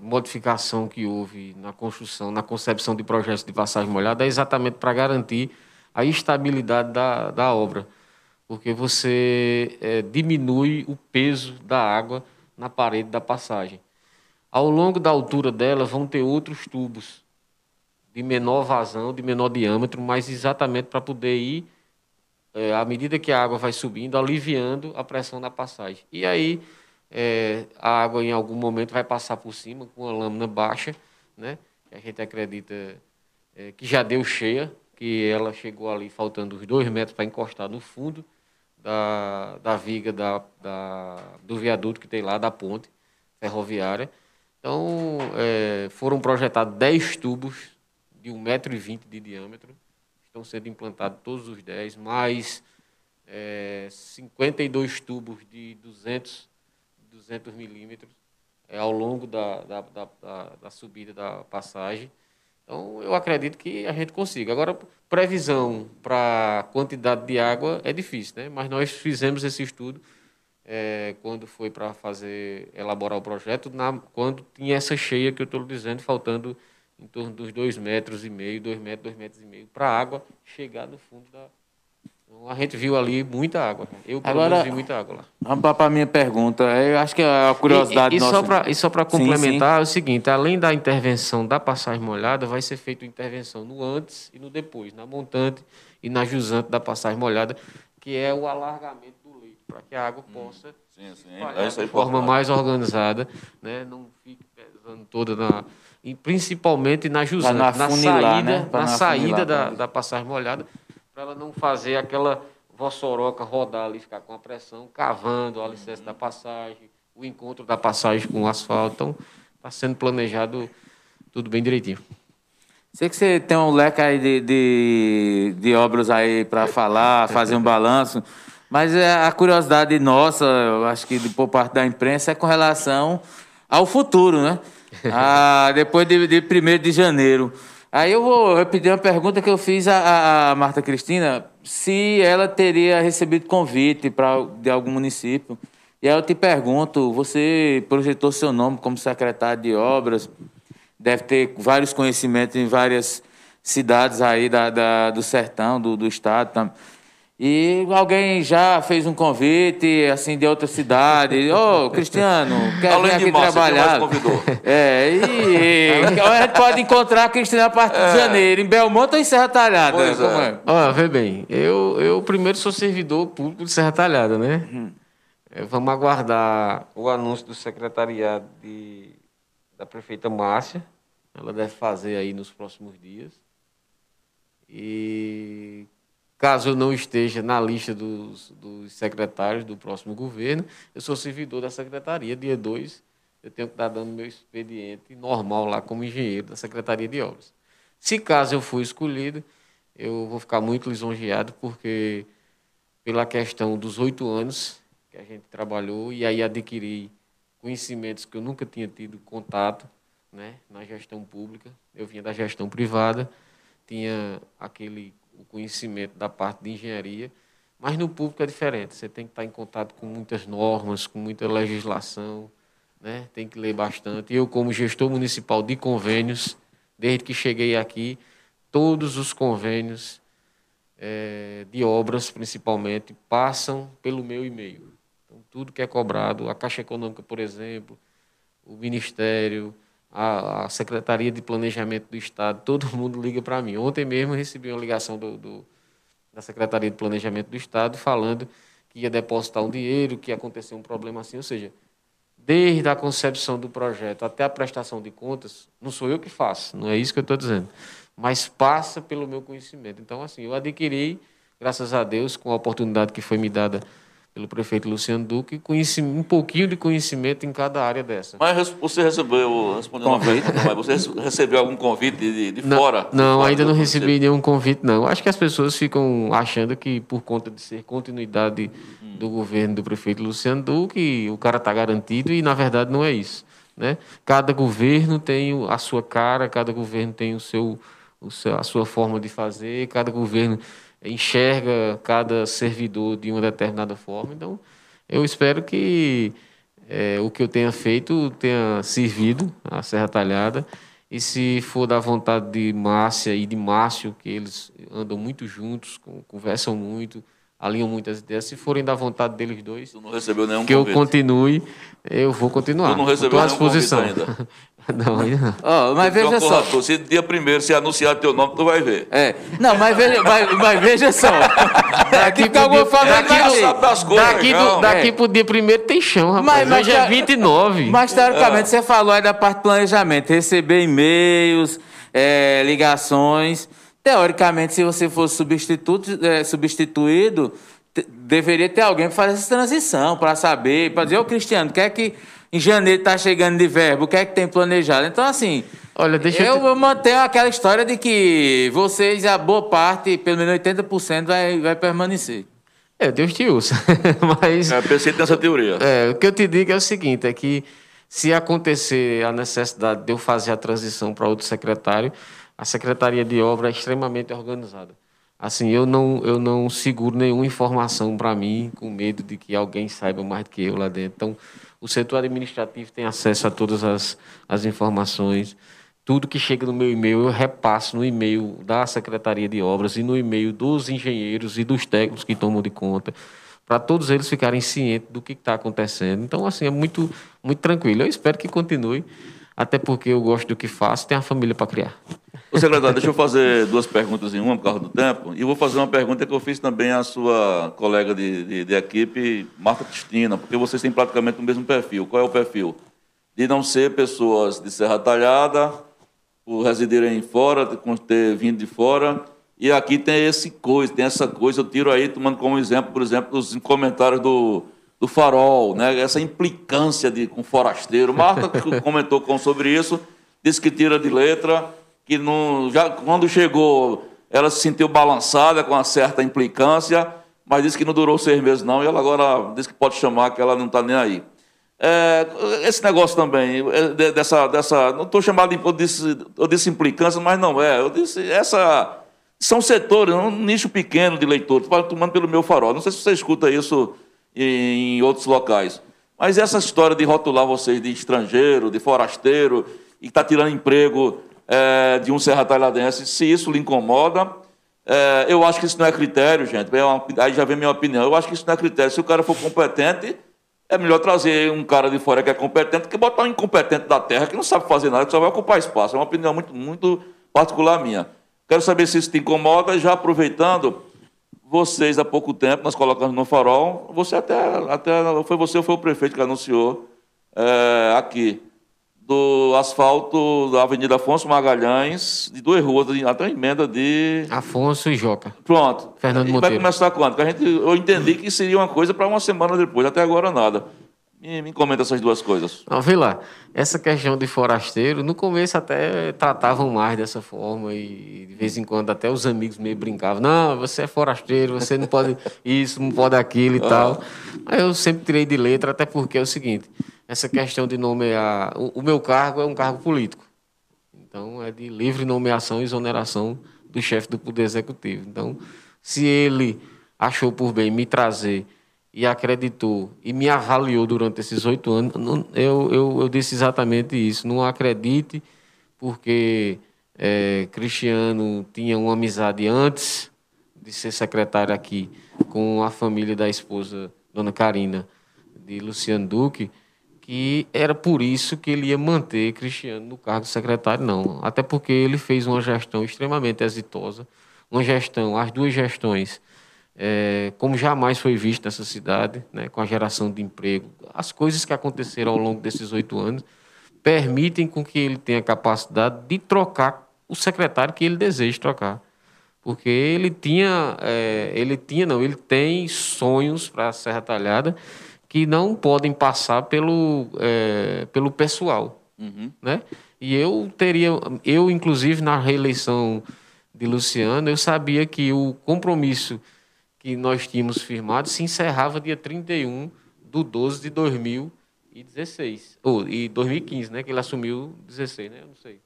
modificação que houve na construção, na concepção de projetos de passagem molhada é exatamente para garantir a estabilidade da, da obra, porque você é, diminui o peso da água na parede da passagem. Ao longo da altura dela vão ter outros tubos de menor vazão, de menor diâmetro, mas exatamente para poder ir, é, à medida que a água vai subindo, aliviando a pressão na passagem. E aí é, a água em algum momento vai passar por cima com a lâmina baixa, né? que a gente acredita é, que já deu cheia, que ela chegou ali faltando os dois metros para encostar no fundo da, da viga da, da, do viaduto que tem lá, da ponte ferroviária. Então, é, foram projetados 10 tubos de 1,20m de diâmetro, estão sendo implantados todos os 10, mais é, 52 tubos de 200, 200 milímetros é, ao longo da, da, da, da, da subida da passagem. Então, eu acredito que a gente consiga. Agora, previsão para quantidade de água é difícil, né? Mas nós fizemos esse estudo é, quando foi para fazer elaborar o projeto, na, quando tinha essa cheia que eu estou dizendo, faltando em torno dos dois metros e meio, dois metros, dois metros e meio, para a água chegar no fundo da. A gente viu ali muita água. Eu, pelo Agora- menos, vi muita água lá. Vamos para a minha pergunta. Eu acho que a curiosidade E, e, e nossa... só pra, e só para Sim, complementar, é o seguinte: além da intervenção da passagem molhada, vai ser feita intervenção no antes e no depois, na montante e na jusante da passagem molhada, que é o alargamento do leito, para que a água possa Sim, sim. É isso aí, de forma importante. mais organizada, né? não fique pesando toda na. E principalmente na jusante, na afunilar, saída, né? Na não saída da, da passagem molhada, para ela não fazer aquela vossoroca rodar ali, ficar com a pressão, cavando o alicerce da passagem, o encontro da passagem com o asfalto. Então, está sendo planejado tudo bem direitinho. Sei que você tem um leque aí de, de, de obras aí para falar, fazer um balanço, mas é a curiosidade nossa, eu acho que por parte da imprensa, é com relação ao futuro, né? Ah, depois de, de 1 de janeiro. Aí eu vou repetir uma pergunta que eu fiz à, Marta Cristina, se ela teria recebido convite pra, de algum município. E aí eu te pergunto, você projetou seu nome como secretário de obras, deve ter vários conhecimentos em várias cidades aí da, da do sertão, do, do estado. E alguém já fez um convite, assim, de outra cidade. Ô, oh, Cristiano, quer Além vir aqui massa, trabalhar? Convidou. É, e, a gente pode encontrar a Cristiano a partir é. de janeiro, em Belmonte ou em Serra Talhada? Pois Como é? é? Ó, vê bem, eu, eu primeiro sou servidor público de Serra Talhada, né? Uhum. Vamos aguardar o anúncio do secretariado de, da prefeita Márcia. Ela deve fazer aí nos próximos dias. E caso eu não esteja na lista dos, dos secretários do próximo governo, eu sou servidor da secretaria, dia 2, eu tenho que estar dando meu expediente normal lá como engenheiro da Secretaria de Obras. Se caso eu for escolhido, eu vou ficar muito lisonjeado, porque pela questão dos oito anos que a gente trabalhou e aí adquiri conhecimentos que eu nunca tinha tido contato né, na gestão pública. Eu vinha da gestão privada, tinha aquele o conhecimento da parte de engenharia, mas no público é diferente. Você tem que estar em contato com muitas normas, com muita legislação, né? tem que ler bastante. Eu, como gestor municipal de convênios, desde que cheguei aqui, todos os convênios é, de obras, principalmente, passam pelo meu e-mail. Então, tudo que é cobrado, a Caixa Econômica, por exemplo, o Ministério, a, a, Secretaria de Planejamento do Estado, todo mundo liga para mim. Ontem mesmo recebi uma ligação do, do, da Secretaria de Planejamento do Estado falando que ia depositar um dinheiro, que ia acontecer um problema assim. Ou seja, desde a concepção do projeto até a prestação de contas, não sou eu que faço, não é isso que eu estou dizendo, mas passa pelo meu conhecimento. Então, assim, eu adquiri, graças a Deus, com a oportunidade que foi me dada pelo prefeito Luciano Duque, um pouquinho de conhecimento em cada área dessa. Mas você recebeu, respondendo uma pergunta, mas você recebeu algum convite de, de não, fora? Não, fora ainda não recebi nenhum convite, não. Acho que as pessoas ficam achando que, por conta de ser continuidade hum. do governo do prefeito Luciano Duque, o cara está garantido e, na verdade, não é isso. Né? Cada governo tem a sua cara, cada governo tem o seu, o seu, a sua forma de fazer, cada governo enxerga cada servidor de uma determinada forma. Então, eu espero que é, o que eu tenha feito tenha servido à Serra Talhada. E se for da vontade de Márcia e de Márcio, que eles andam muito juntos, conversam muito, alinham muitas ideias, se forem da vontade deles dois, tu não recebeu nenhum que convite. eu continue, eu vou continuar. Tu não recebeu Estou à disposição. ainda. Não, ainda não. Oh, mas veja então, só. Corretor, se dia primeiro se anunciar teu nome, tu vai ver. É. Não, mas veja, mas, mas veja só. Daqui pro dia, daqui, daqui, daqui, do, daqui é. pro dia primeiro tem chão, rapaz. Mas, mas Hoje é 29. Mas, teoricamente, é. você falou aí da parte de planejamento. Receber e-mails, é, ligações. Teoricamente, se você fosse substituto, é, substituído, deveria ter alguém para fazer essa transição, para saber, para dizer, ô Cristiano, quer que em janeiro está chegando de verbo, o que é que tem planejado? Então, assim, Olha, deixa eu, eu te... mantenho aquela história de que vocês, a boa parte, pelo menos 80%, vai, vai permanecer. É, Deus te usa. Mas. É, pensei nessa teoria. É, o que eu te digo é o seguinte: é que se acontecer a necessidade de eu fazer a transição para outro secretário, a Secretaria de Obra é extremamente organizada. Assim, eu não, eu não seguro nenhuma informação para mim, com medo de que alguém saiba mais do que eu lá dentro. Então, o setor administrativo tem acesso a todas as, as informações. Tudo que chega no meu e-mail, eu repasso no e-mail da Secretaria de Obras e no e-mail dos engenheiros e dos técnicos que tomam de conta, para todos eles ficarem cientes do que está acontecendo. Então, assim, é muito, muito tranquilo. Eu espero que continue, até porque eu gosto do que faço, tenho a família para criar. Ô, secretário, deixa eu fazer duas perguntas em uma por causa do tempo. E vou fazer uma pergunta que eu fiz também à sua colega de, de, de equipe, Marta Cristina, porque vocês têm praticamente o mesmo perfil. Qual é o perfil? De não ser pessoas de Serra Talhada, por residirem fora, por ter vindo de fora. E aqui tem esse coisa, tem essa coisa. Eu tiro aí, tomando como exemplo, por exemplo, os comentários do, do Farol, né? essa implicância de, com forasteiro. Marta comentou com, sobre isso, disse que tira de letra que não, já, quando chegou, ela se sentiu balançada com uma certa implicância, mas disse que não durou seis meses não, e ela agora diz que pode chamar, que ela não está nem aí. É, esse negócio também, é, dessa, dessa não estou chamando de, eu disse, eu disse implicância, mas não é, eu disse, essa, são setores, um nicho pequeno de leitores, tomando pelo meu farol, não sei se você escuta isso em, em outros locais, mas essa história de rotular vocês de estrangeiro, de forasteiro, e está tirando emprego é, de um serra talhadense. Se isso lhe incomoda, é, eu acho que isso não é critério, gente. É uma, aí já vem minha opinião. Eu acho que isso não é critério. Se o cara for competente, é melhor trazer um cara de fora que é competente que botar um incompetente da terra que não sabe fazer nada, que só vai ocupar espaço. É uma opinião muito, muito particular minha. Quero saber se isso te incomoda, já aproveitando, vocês há pouco tempo, nós colocamos no farol, você até, até foi você ou foi o prefeito que anunciou é, aqui, do asfalto da Avenida Afonso Magalhães, de duas ruas, até uma emenda de. Afonso e Joca. Pronto. Fernando e Monteiro. Vai começar quando? Porque a gente, eu entendi que seria uma coisa para uma semana depois, até agora nada. Me, me comenta essas duas coisas. Não, vê lá, essa questão de forasteiro, no começo até tratavam mais dessa forma e de vez em quando até os amigos meio brincavam, não, você é forasteiro, você não pode isso, não pode aquilo e tal. Mas eu sempre tirei de letra, até porque é o seguinte, essa questão de nomear, o, o meu cargo é um cargo político, então é de livre nomeação e exoneração do chefe do Poder Executivo. Então, se ele achou por bem me trazer e acreditou e me avaliou durante esses oito anos, não- eu, eu, eu disse exatamente isso. Não acredite, porque é, Cristiano tinha uma amizade antes de ser secretário aqui com a família da esposa, Dona Karina, de Luciano Duque, que era por isso que ele ia manter Cristiano no cargo de secretário, não. Até porque ele fez uma gestão extremamente exitosa, uma gestão, as duas gestões, é, como jamais foi visto nessa cidade, né, com a geração de emprego. As coisas que aconteceram ao longo desses oito anos permitem com que ele tenha capacidade de trocar o secretário que ele deseja trocar. Porque ele tinha, é, ele tinha, não, ele tem sonhos para a Serra Talhada que não podem passar pelo, é, pelo pessoal, né? E eu teria, eu inclusive na reeleição de Luciano, eu sabia que o compromisso que nós tínhamos firmado se encerrava dia 31 de 12 de 2016. Ou, e 2015, né? Que ele assumiu 16, né? Eu não sei.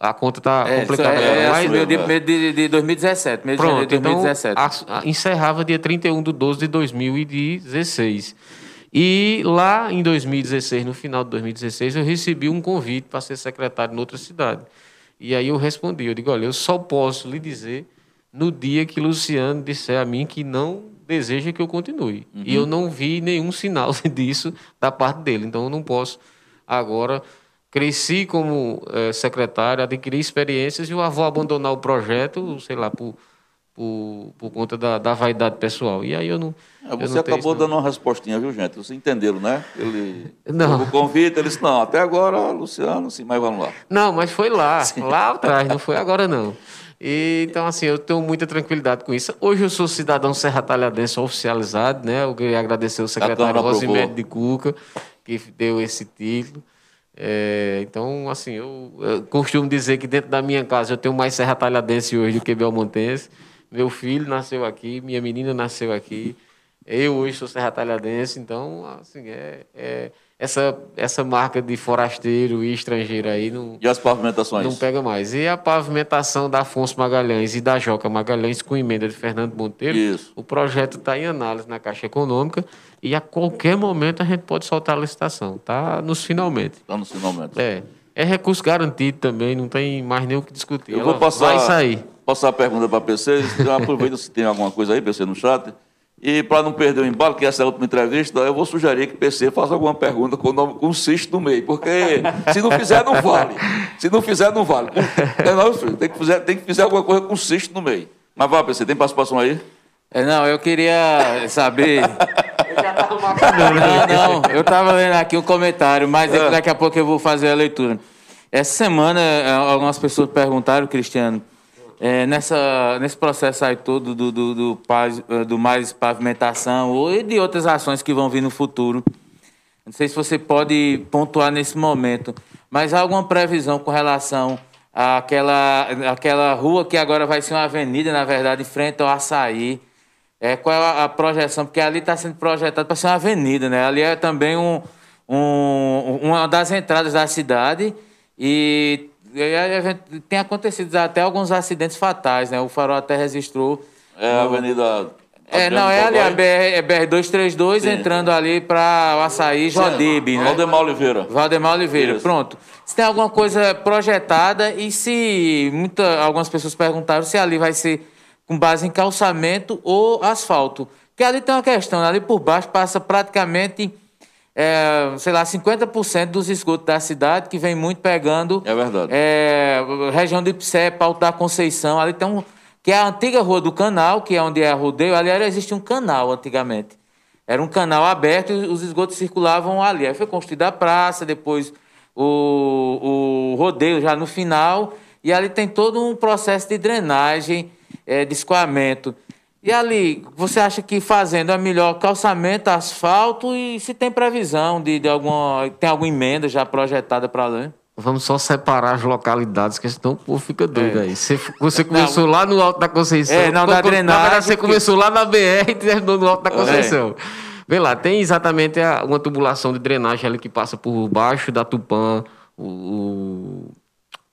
A conta está É, complicada. é, é, mas- assumiu de, de, de 2017, mês de janeiro Pronto, de então 2017. a- a- encerrava dia 31 de 12 de 2016. E lá em 2016, no final de 2016, eu recebi um convite para ser secretário em outra cidade. E aí eu respondi, eu digo, olha, eu só posso lhe dizer no dia que Luciano disser a mim que não deseja que eu continue. E eu não vi nenhum sinal disso da parte dele. Então eu não posso agora cresci como eh, secretário, adquiri experiências e eu vou abandonar o projeto, sei lá, por, por, por conta da, da vaidade pessoal. E aí eu não. É, eu Você não tenho acabou isso, não. dando uma respostinha, viu, gente? Vocês entenderam, né? Ele Não. o convite, ele disse, não, até agora, Luciano, sim, mas vamos lá. Não, mas foi lá, lá atrás, não foi agora não. E, então, assim, eu tenho muita tranquilidade com isso. Hoje eu sou cidadão serra talhadense oficializado, né? Eu queria agradecer ao secretário. Rosimédio de Cuca, que deu esse título. É, então, assim, eu, eu costumo dizer que dentro da minha casa eu tenho mais serra talhadense hoje do que belmontense. Meu filho nasceu aqui, minha menina nasceu aqui. Eu hoje sou serra talhadense, então, assim, é, é- essa, essa marca de forasteiro e estrangeiro aí não, E as pavimentações? não pega mais. E a pavimentação da Afonso Magalhães e da Joca Magalhães com emenda de Fernando Monteiro, Isso. o projeto está em análise na Caixa Econômica e a qualquer momento a gente pode soltar a licitação. Está nos finalmente. Está no finalmente. É. É recurso garantido também, não tem mais nem o que discutir. Eu Ela vou passar, Vai sair. passar a pergunta para a PC. Aproveita se tem alguma coisa aí, PC, no chat. E para não perder o embalo, que essa é a última entrevista, eu vou sugerir que o PC faça alguma pergunta com o nome com cisto no meio, porque se não fizer, não vale. Se não fizer, não vale. É, não, filho, tem, que fazer, tem que fazer alguma coisa com cisto no meio. Mas vai, PC, tem participação aí? É, não, eu queria saber. Não, não, eu estava lendo aqui um comentário, mas É. daqui a pouco eu vou fazer a leitura. Essa semana, eh, algumas pessoas perguntaram, Cristiano, eh, nessa, nesse processo aí todo do, do, do, eh, do mais pavimentação ou de outras ações que vão vir no futuro. Não sei se você pode pontuar nesse momento, mas há alguma previsão com relação àquela, àquela rua que agora vai ser uma avenida, na verdade, em frente ao açaí? É, qual é a, a projeção? Porque ali está sendo projetado para ser uma avenida, né? Ali é também um, um- uma das entradas da cidade e, e a gente- tem acontecido até alguns acidentes fatais, né? O farol até registrou É a Avenida É, não, é ali a BR, é BR-232, Sim. entrando ali para o Açaí Jodibe, né? Valdemar Oliveira. Valdemar Oliveira, Isso. pronto. Se tem alguma coisa projetada e se muita, algumas pessoas perguntaram se ali vai ser com base em calçamento ou asfalto. Porque ali tem uma questão, ali por baixo passa praticamente, é, sei lá, 50% dos esgotos da cidade, que vem muito pegando É verdade. é, região do Ipsé, Paulo da Conceição, ali tem um. Que é a antiga rua do canal, que é onde é a rodeio. Ali era, existe um canal antigamente. Era um canal aberto e os esgotos circulavam ali. Aí foi construída a praça, depois o, o rodeio já no final. E ali tem todo um processo de drenagem, é, de escoamento. E ali, você acha que fazendo é melhor calçamento, asfalto e se tem previsão de, de alguma. Tem alguma emenda já projetada para lá? Vamos só separar as localidades, que senão o povo fica doido É. aí. Você, você começou lá no Alto da Conceição. É, não, da drenagem Na verdade, você que- começou lá na BR e terminou no Alto da É. Conceição. Vê lá, tem exatamente a- uma tubulação de drenagem ali que passa por baixo da Tupã, o, o,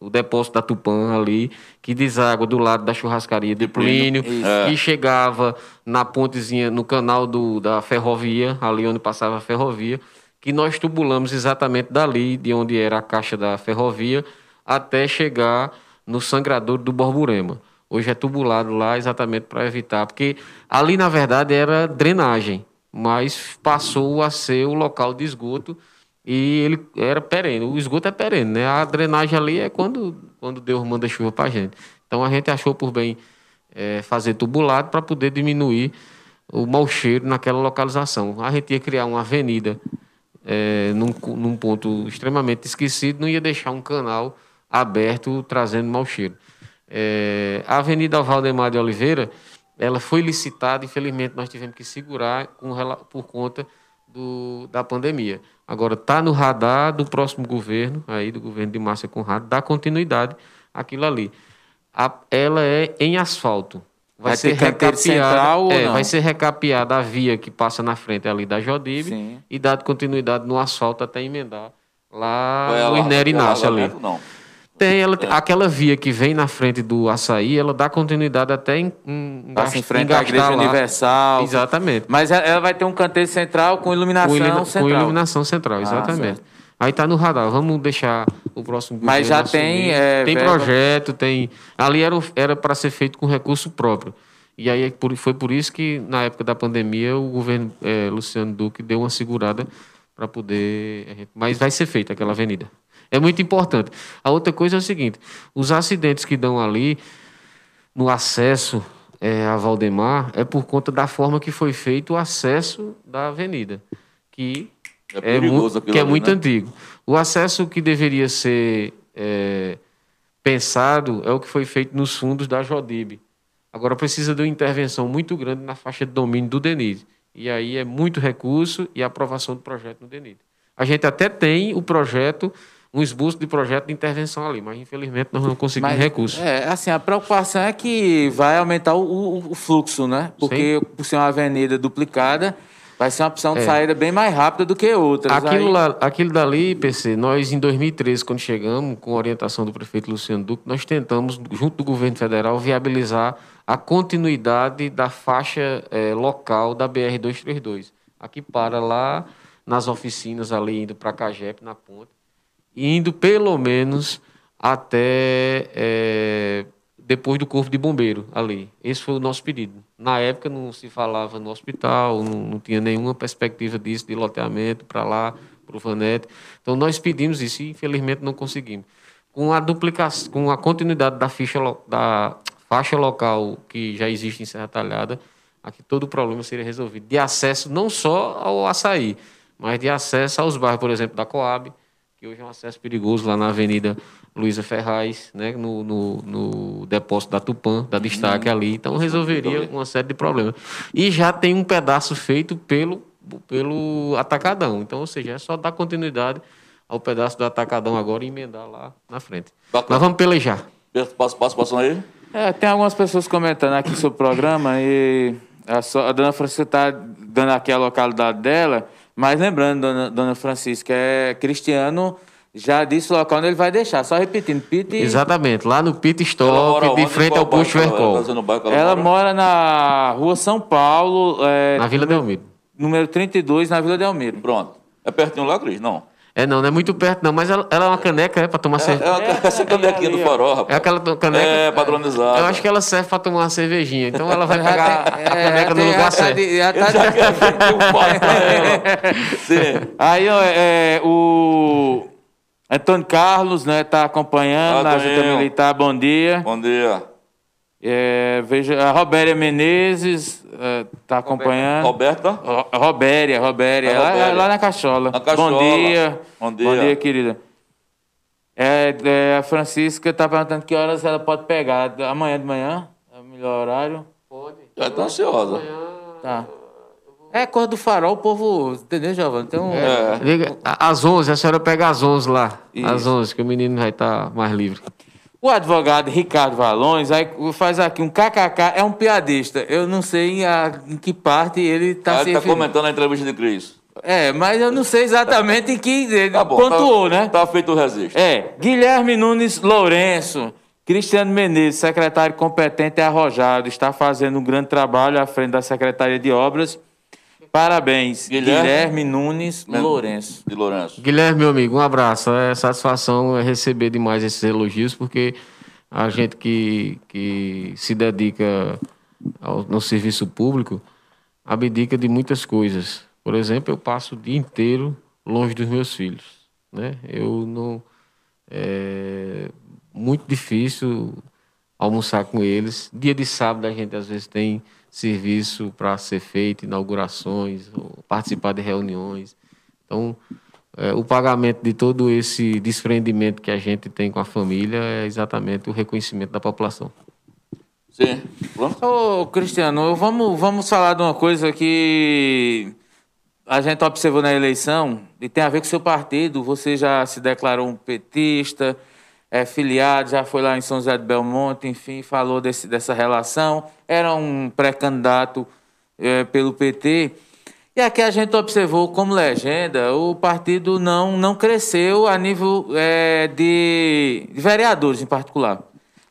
o depósito da Tupã ali, que deságua do lado da churrascaria de Plínio, e chegava na pontezinha, no canal do, da ferrovia, ali onde passava a ferrovia, que nós tubulamos exatamente dali, de onde era a caixa da ferrovia, até chegar no sangrador do Borborema. Hoje é tubulado lá exatamente para evitar, porque ali na verdade era drenagem, mas passou a ser o local de esgoto e ele era perene. O esgoto é perene, né? A drenagem ali é quando, quando Deus manda chuva para gente. Então a gente achou por bem eh, fazer tubulado para poder diminuir o mau cheiro naquela localização. A gente ia criar uma avenida eh, num, num ponto extremamente esquecido, não ia deixar um canal aberto trazendo mau cheiro. Eh, a Avenida Valdemar de Oliveira, ela foi licitada, infelizmente nós tivemos que segurar com por conta do, da pandemia. Agora está no radar do próximo governo, aí do governo de Márcia Conrado, dar continuidade àquilo ali. A- ela é em asfalto. Vai canteiro central ou é, vai ser recapeada a via que passa na frente ali da Jodibe Sim. e dado continuidade no asfalto até emendar lá Vai no Irnério Inácio ali. alargamento, Não. Tem, ela, aquela via que vem na frente do açaí, ela dá continuidade até em, em, Passa em frente à Igreja lá. Universal. Exatamente. Mas ela vai ter um canteiro central com iluminação Com, ilumina- com central. iluminação central, exatamente. certo. Aí tá no radar. Vamos deixar o próximo Mas já tem, é, tem verba- projeto, tem. Ali era para ser feito com recurso próprio. E aí é foi por isso que na época da pandemia o governo eh, Luciano Duque deu uma segurada para poder. gente- Mas vai ser feita aquela avenida. É muito importante. A outra coisa é o seguinte: os acidentes que dão ali no acesso eh, a Valdemar é por conta da forma que foi feito o acesso da avenida, que É é, perigoso mu- aquilo que é ali, muito né? antigo. O acesso que deveria ser eh, pensado é o que foi feito nos fundos da Jodibe. Agora precisa de uma intervenção muito grande na faixa de domínio do DENIT. E aí é muito recurso e aprovação do projeto no DENIT. A gente até tem o projeto, um esboço de projeto de intervenção ali, mas infelizmente nós não conseguimos recursos. É, assim, a preocupação é que vai aumentar o, o- o fluxo, né? Porque por ser uma avenida duplicada, vai ser uma opção de É. saída bem mais rápida do que outras. Aquilo, Aí- lá, aquilo dali, PC, nós em 2013, quando chegamos, com a orientação do prefeito Luciano Duque, nós tentamos, junto do governo federal, viabilizar a continuidade da faixa eh, local da BR-232. Aqui para lá, nas oficinas ali, indo para Cagep, na ponte, indo pelo menos até eh, depois do Corpo de Bombeiro ali. Esse foi o nosso pedido. Na época não se falava no hospital, não, não tinha nenhuma perspectiva disso, de loteamento para lá, para o Vanete. Então nós pedimos isso e infelizmente não conseguimos. Com a duplicação, com a continuidade da, ficha, da faixa local que já existe em Serra Talhada, aqui todo o problema seria resolvido. De acesso não só ao açaí, mas de acesso aos bairros, por exemplo, da Coab, que hoje é um acesso perigoso lá na Avenida Luísa Ferraz, né, no, no, no depósito da Tupã, da Destaque ali. Então resolveria uma série de problemas. E já tem um pedaço feito pelo, pelo Atacadão. Então, ou seja, é só dar continuidade ao pedaço do Atacadão agora e emendar lá na frente. Bacana. Nós vamos pelejar. Passa, passa, passando aí. É, tem algumas pessoas comentando aqui sobre o programa e a, so- a dona Francisca está dando aqui a localidade dela, mas lembrando, dona, dona Francisca, é Cristiano já disse o local onde ele vai deixar. Só repetindo, pit... Exatamente, lá no Pit Stop, de onde? frente ao posto ela- Vercol, ela tá ela Ela mora? na rua São Paulo, é, na Vila Delmiro. número 32, na Vila Delmiro. Pronto. É pertinho lá, Cris? Não. É não, não é muito perto não, mas ela, ela é uma caneca, é, pra tomar É, cerveja. é, uma- essa canequinha do farol, É rapaz. aquela to- caneca. É, padronizada. Eu acho que ela serve pra tomar uma cervejinha. Então ela vai pegar tem- a é, caneca já no lugar tá certo. de- já tá já ela. Sim. Aí, ó, é, o Antônio Carlos, né, tá acompanhando na Junta. Militar, bom dia. Bom dia. É, veja, a Robéria Menezes é, tá acompanhando. Roberta? Ro- Robéria, Robéria, É, lá, Robéria. lá na Cachola. Na Cachola. Bom dia. Bom dia. querida. É, é, a Francisca tá perguntando que horas ela pode pegar. Amanhã de manhã? É o melhor horário? Já tá ansiosa. Tá. É cor do farol, o povo. Entendeu, Giovanni? Tem um. É. Liga, às 11, a senhora pega às 11 lá. Isso. Às 11, que o menino vai estar mais livre. O advogado Ricardo Valões faz aqui um kkk, é um piadista. Eu não sei a- em que parte ele está Ela se tá referindo. comentando a entrevista de Cris. É, mas eu não sei exatamente em que ele Tá bom. pontuou, tá, né? Tá feito o registro. É, Guilherme Nunes Lourenço, Cristiano Menezes, secretário competente e arrojado, está fazendo um grande trabalho à frente da Secretaria de Obras. Parabéns, Guilherme Guilherme, Nunes Lourenço. De Lourenço. Guilherme, meu amigo, um abraço. É satisfação é receber demais esses elogios, porque a gente que, que se dedica ao, no serviço público abdica de muitas coisas. Por exemplo, eu passo o dia inteiro longe dos meus filhos. Né? Eu não. É muito difícil almoçar com eles. Dia de sábado a gente às vezes tem serviço para ser feito, inaugurações, ou participar de reuniões. Então, é, o pagamento de todo esse desprendimento que a gente tem com a família é exatamente o reconhecimento da população. Sim. Pronto? Ô, Cristiano, vamos, vamos falar de uma coisa que a gente observou na eleição e tem a ver com o seu partido. Você já se declarou um petista, é filiado, já foi lá em São José de Belmonte, enfim, falou desse, dessa relação. Era um pré-candidato é, pelo PT. E aqui a gente observou como legenda, o partido não, não cresceu a nível é, de, de vereadores em particular.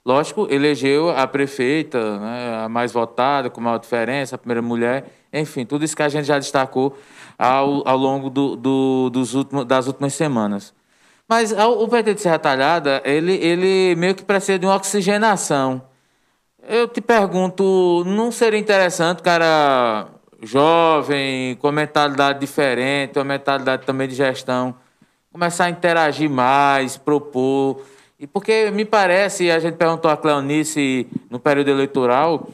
Lógico, elegeu a prefeita, né, a mais votada, com maior diferença, a primeira mulher, enfim, tudo isso que a gente já destacou ao, ao longo do, do- dos últimos, das últimas semanas. Mas o PT de Serra Talhada, ele, ele meio que precisa de uma oxigenação. Eu te pergunto, não seria interessante, cara jovem, com mentalidade diferente, uma mentalidade também de gestão, começar a interagir mais, propor. E porque me parece, a gente perguntou a Cleonice no período eleitoral,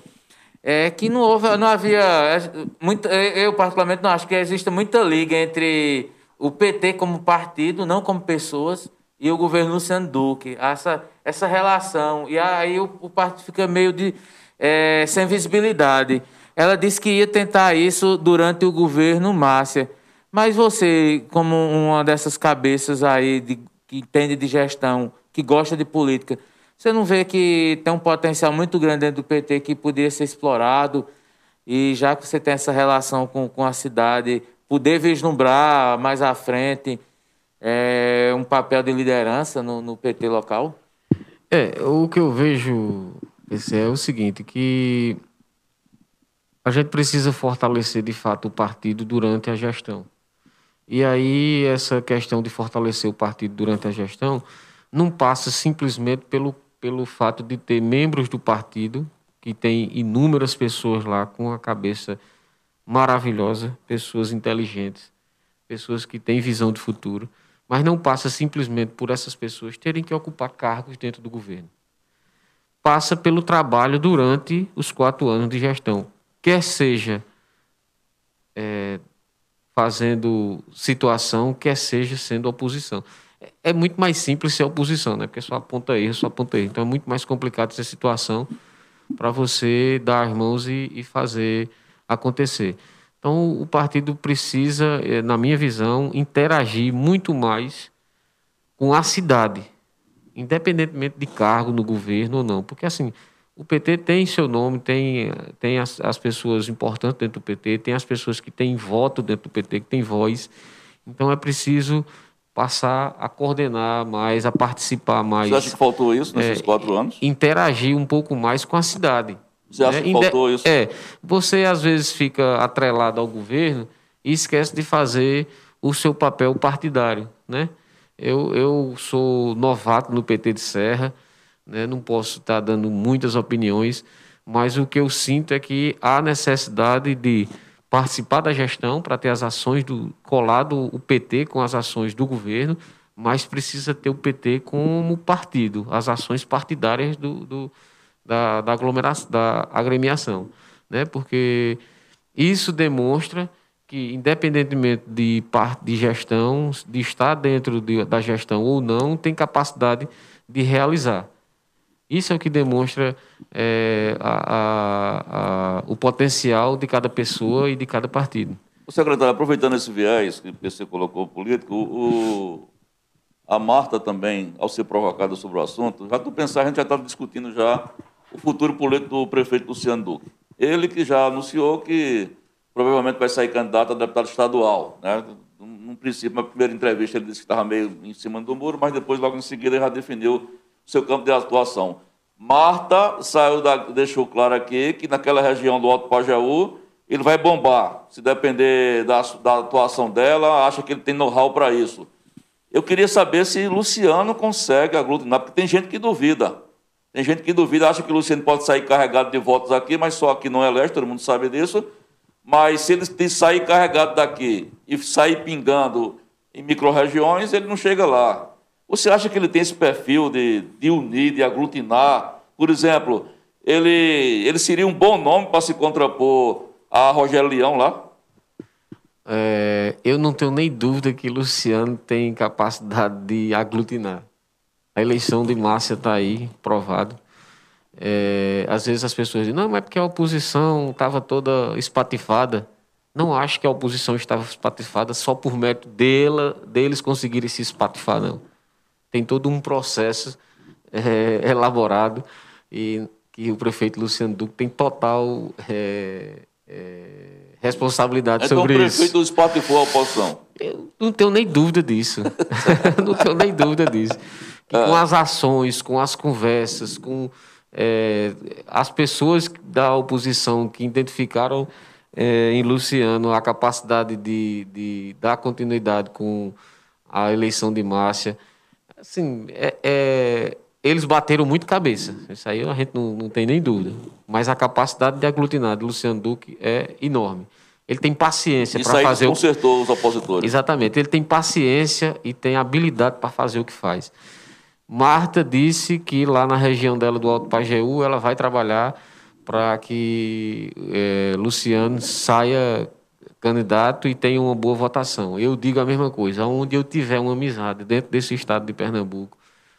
é que não houve, não havia é, muita, eu particularmente não acho que exista muita liga entre o PT como partido, não como pessoas, e o governo Luciano Duque. Essa, essa relação. E aí o, o partido fica meio de é, sem visibilidade. Ela disse que ia tentar isso durante o governo Márcia. Mas você, como uma dessas cabeças aí de, que entende de gestão, que gosta de política, você não vê que tem um potencial muito grande dentro do PT que poderia ser explorado e já que você tem essa relação com, com a cidade, poder vislumbrar mais à frente é, um papel de liderança no, no PT local? É, o que eu vejo esse é o seguinte, que a gente precisa fortalecer de fato o partido durante a gestão. E aí essa questão de fortalecer o partido durante a gestão não passa simplesmente pelo, pelo fato de ter membros do partido, que tem inúmeras pessoas lá com a cabeça maravilhosa, pessoas inteligentes, pessoas que têm visão de futuro, mas não passa simplesmente por essas pessoas terem que ocupar cargos dentro do governo. Passa pelo trabalho durante os quatro anos de gestão, quer seja é, fazendo situação, quer seja sendo oposição. É- É muito mais simples ser oposição, né? Porque só aponta erro, só aponta erro. Então é muito mais complicado essa situação para você dar as mãos e, e fazer acontecer. Então o partido precisa, eh, na minha visão, interagir muito mais com a cidade, independentemente de cargo no governo ou não. Porque assim, o PT tem seu nome, tem, tem as, as pessoas importantes dentro do PT, tem as pessoas que têm voto dentro do PT, que têm voz. Então é preciso passar a coordenar mais, a participar mais. Você acha que faltou isso nesses é, quatro anos? Interagir um pouco mais com a cidade. Você acha né? que faltou isso? É. Você às vezes fica atrelado ao governo e esquece de fazer o seu papel partidário, né? Eu, eu sou novato no PT de Serra, né? não posso estar dando muitas opiniões, mas o que eu sinto é que há necessidade de participar da gestão para ter as ações do colado o PT com as ações do governo, mas precisa ter o PT como partido, as ações partidárias do, do- da, da aglomeração, da agremiação, né? Porque isso demonstra que, independentemente de parte de gestão, de estar dentro de- da gestão ou não, tem capacidade de realizar. Isso é o que demonstra é, a- a- a- o potencial de cada pessoa e de cada partido. O secretário, aproveitando esse viés que você colocou político, o, a Marta também, ao ser provocada sobre o assunto, já estou pensando, a gente já está discutindo já o futuro político do prefeito Luciano Duque. Ele que já anunciou que provavelmente vai sair candidato a deputado estadual. Né? Num princípio, na primeira entrevista, ele disse que estava meio em cima do muro, mas depois, logo em seguida, ele já definiu seu campo de atuação. Marta saiu da, deixou claro aqui que naquela região do Alto Pajeú ele vai bombar. Se depender da, da atuação dela, acha que ele tem know-how para isso. Eu queria saber se Luciano consegue aglutinar, porque tem gente que duvida. Tem gente que duvida, acha que Luciano pode sair carregado de votos aqui, mas só aqui não é leste, todo mundo sabe disso. Mas se ele sair carregado daqui e sair pingando em micro-regiões, ele não chega lá. Você acha que ele tem esse perfil de, de unir, de aglutinar? Por exemplo, ele, ele seria um bom nome para se contrapor a Rogério Leão lá? É, eu não tenho nem dúvida que Luciano tem capacidade de aglutinar. A eleição de Márcia está aí, provado. É, às vezes as pessoas dizem, não, mas é porque a oposição estava toda espatifada. Não acho que a oposição estava espatifada só por mérito dela, deles conseguirem se espatifar, não. Tem todo um processo é, elaborado e que o prefeito Luciano Duque tem total é, é, responsabilidade Então o sobre isso. prefeito do espatifou a oposição. Eu não tenho nem dúvida disso. não tenho nem dúvida disso. Que com as ações, com as conversas, com eh, as pessoas da oposição que identificaram eh, em Luciano a capacidade de, de dar continuidade com a eleição de Márcia, assim, é- é- eles bateram muito cabeça. Isso aí a gente não, não tem nem dúvida. Mas a capacidade de aglutinar de Luciano Duque é enorme. Ele tem paciência Isso para aí fazer o consertou os opositores. Exatamente. Ele tem paciência e tem habilidade para fazer o que faz. Marta disse que lá na região dela do Alto Pajeú ela vai trabalhar para que eh, Luciano saia candidato e tenha uma boa votação. Eu digo a mesma coisa. Onde eu tiver uma amizade dentro desse estado de Pernambuco,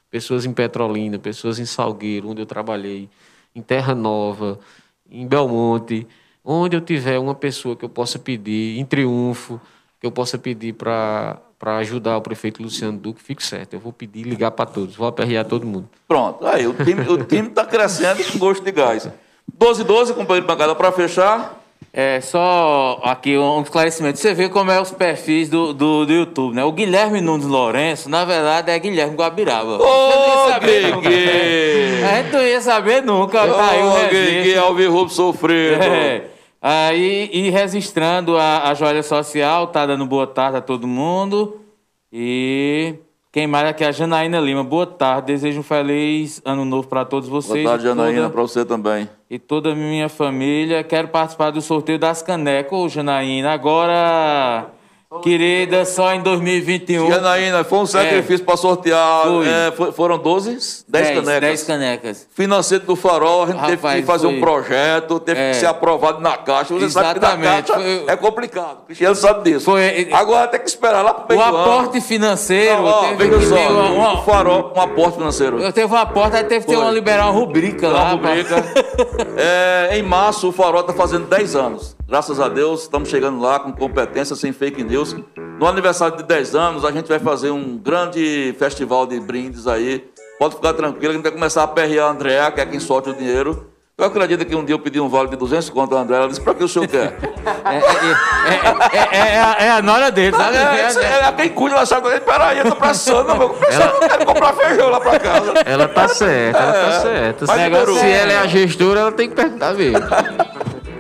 pessoas em Petrolina, pessoas em Salgueiro, onde eu trabalhei, em Terra Nova, em Belmonte, onde eu tiver uma pessoa que eu possa pedir, em Triunfo, que eu possa pedir para ajudar o prefeito Luciano Duque, fique certo. Eu vou pedir ligar para todos, vou aperrear todo mundo. Pronto, aí o time o time está crescendo com gosto de gás. 12 12, companheiro de bancada, para fechar. É, só aqui um esclarecimento. Você vê como é os perfis do, do, do YouTube, né? O Guilherme Nunes Lourenço, na verdade, é Guilherme Guabiraba. Ô, Você não ia saber nunca. Gui! A gente não ia saber nunca. tá Ô, Gui, registro. Gui Alvirrubo sofrido. É. Aí, e registrando a, a joia social, tá dando boa tarde a todo mundo. E quem mais aqui é a Janaína Lima. Boa tarde, desejo um feliz ano novo para todos vocês. Boa tarde, Janaína, para você também. e toda a minha família. Quero participar do sorteio das canecas, ô Janaína. Agora, querida, só em 2021. Janaína, foi um sacrifício para sortear. Foi. é, foram 12? 10 canecas. 10 canecas. Financeiro do Farol, a gente teve Rapaz, que fazer foi- um projeto, teve É. que ser aprovado na caixa. Você sabe que na Exatamente, caixa foi- é complicado. O Cristiano sabe disso. Foi- Agora tem que esperar lá meio O ano. aporte financeiro. Não, ó, teve veja só, uma- uma- o Farol, um aporte financeiro. Eu teve uma porta, aí teve que ter uma liberar uma rubrica Uma lá. rubrica. É, em março, o Farol está fazendo 10 anos. Graças a Deus, estamos chegando lá com competência, sem fake news. No aniversário de 10 anos, a gente vai fazer um grande festival de brindes aí. Pode ficar tranquilo, a gente vai começar a perrear a Andréa, que é quem sorte o dinheiro. Eu acredito que um dia eu pedi um vale de 200 conto a André, ela disse, pra que o senhor quer? É, é, é, é, é a, é a nora dele, sabe? É, é, é quem cuida da chácara dele, peraí, eu tô precisando, meu. Precisando, eu quero comprar feijão lá pra casa. Ela tá certa, ela tá certa. Se ela é a gestora, ela tem que perguntar mesmo.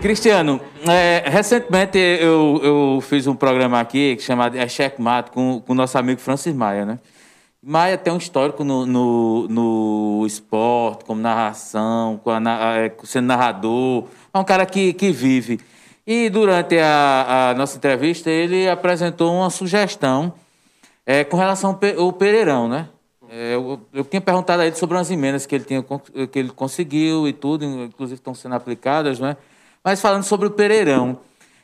Cristiano, é, recentemente eu, eu fiz um programa aqui que chama é Checkmate com o nosso amigo Francis Maia, né? Maia tem um histórico no, no, no esporte, como narração, com a é, sendo narrador. É um cara que, que vive. E durante a, a nossa entrevista, ele apresentou uma sugestão é, com relação ao Pe- ao Pereirão, né? É, eu, eu tinha perguntado a ele sobre umas emendas que ele, tinha, que ele conseguiu e tudo, inclusive estão sendo aplicadas, né? Mas falando sobre o Pereirão.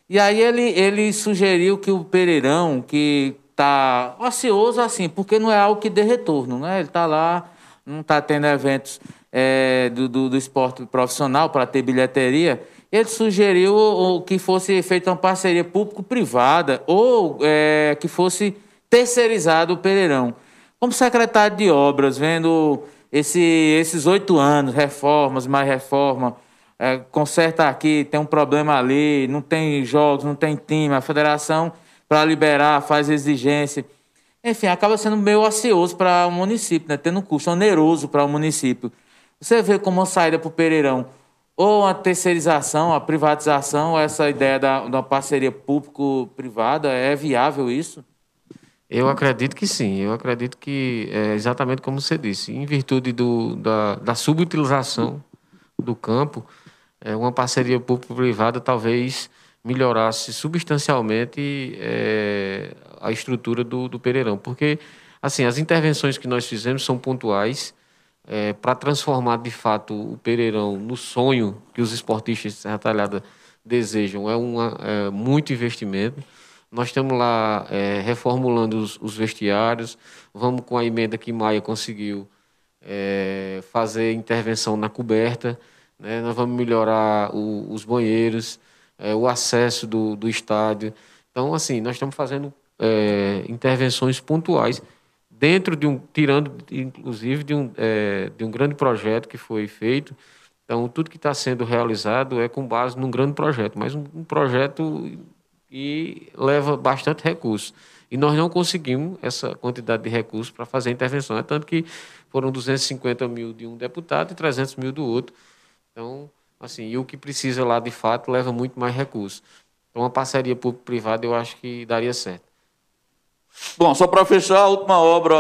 E aí ele, ele sugeriu que o Pereirão, que está ocioso assim, porque não é algo que dê retorno, né? Ele está lá, não está tendo eventos é, do, do, do esporte profissional para ter bilheteria. Ele sugeriu que fosse feita uma parceria público-privada ou é, que fosse terceirizado o Pereirão. Como secretário de obras, vendo esse, esses oito anos, reformas, mais reforma, é, conserta aqui, tem um problema ali, não tem jogos, não tem time, a federação, para liberar, faz exigência. Enfim, acaba sendo meio ocioso para o município, né? tendo um custo oneroso para o município. Você vê como uma saída para o Pereirão, ou a terceirização, a privatização, essa ideia da, da parceria público-privada, é viável isso? Eu acredito que sim, eu acredito que é exatamente como você disse, em virtude do, da, da subutilização do campo, é, uma parceria público-privada talvez melhorasse substancialmente é, a estrutura do, do Pereirão, porque assim as intervenções que nós fizemos são pontuais para transformar de fato o Pereirão no sonho que os esportistas de Serra Talhada desejam. É, uma, é muito investimento. Nós estamos lá é, reformulando os, os vestiários, vamos com a emenda que Maia conseguiu é, fazer intervenção na coberta, né? nós vamos melhorar o- os banheiros, é, o acesso do, do estádio. Então, assim, nós estamos fazendo é, intervenções pontuais dentro de um, tirando inclusive de um, é, de um grande projeto que foi feito. Então, tudo que está sendo realizado é com base num grande projeto, mas um, um projeto que leva bastante recurso. E nós não conseguimos essa quantidade de recursos para fazer a intervenção. É tanto que foram 250 mil de um deputado e 300 mil do outro. Então, assim, e o que precisa lá de fato leva muito mais recursos. Então, uma parceria público-privada eu acho que daria certo. Bom, só para fechar, a última obra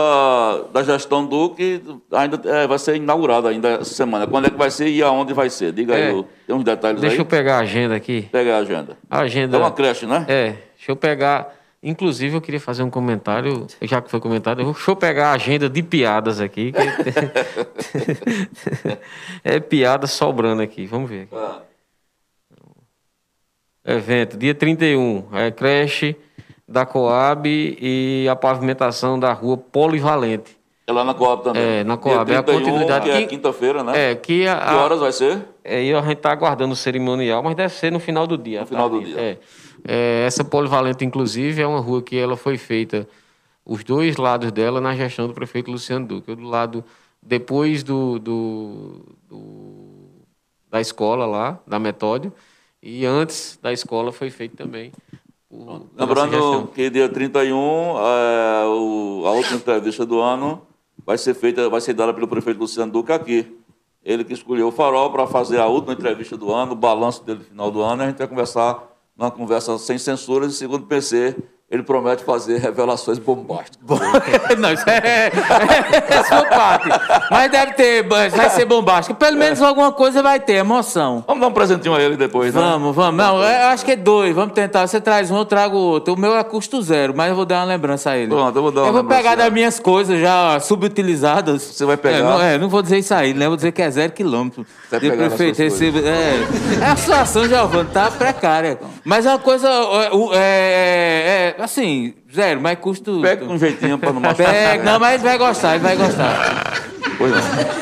da gestão Duque ainda é, vai ser inaugurada ainda essa semana. Quando é que vai ser e aonde vai ser? Diga É. aí, tem uns detalhes Deixa aí. eu pegar a agenda aqui. Pega a agenda. A agenda. É uma creche, né? É, deixa eu pegar. Inclusive, eu queria fazer um comentário, já que foi comentado, deixa eu pegar a agenda de piadas aqui. que- é piada sobrando aqui, vamos ver. Ah. Evento, dia 31, é creche da Coab e a pavimentação da rua Polivalente. É lá na Coab também. É, na Coab, Dia é a 31, continuidade. Que é quinta-feira, né? É, que a, Que horas vai ser? é, e a gente está aguardando o cerimonial, mas deve ser no final do dia. No final do tarde. dia. É. É, essa polivalente, inclusive, é uma rua que ela foi feita, os dois lados dela, na gestão do prefeito Luciano Duque. O do lado, depois do, do- do- da escola lá, da Metódio, e antes da escola foi feito também. essa Lembrando que dia 31, é, o- a última entrevista do ano vai ser feita, vai ser dada pelo prefeito Luciano Duque aqui. Ele que escolheu o Farol para fazer a última entrevista do ano, o balanço dele no final do ano, e a gente vai conversar numa conversa sem censuras e segundo PC, ele promete fazer revelações bombásticas. Não, isso é, é sua parte. Mas deve ter, vai ser bombástico. Pelo menos alguma coisa vai ter, emoção. Vamos dar um presentinho a ele depois, né? Vamos, vamos. Não, eu acho que é dois. Vamos tentar. Você traz um, eu trago outro. O meu é custo zero, mas eu vou dar uma lembrança a ele. Pronto, eu vou dar uma Eu vou pegar das minhas coisas já subutilizadas. Você vai pegar? É, não, é, não vou dizer isso aí, né? Vou dizer que é zero quilômetro. Vai De prefeito, é, é a situação, Giovanni, tá precária. Mas é uma coisa, é, o- é, é, assim, zero, mas custo... Pega com um jeitinho para não machucar. Pega, não, mas ele vai gostar, ele vai gostar. Pois não.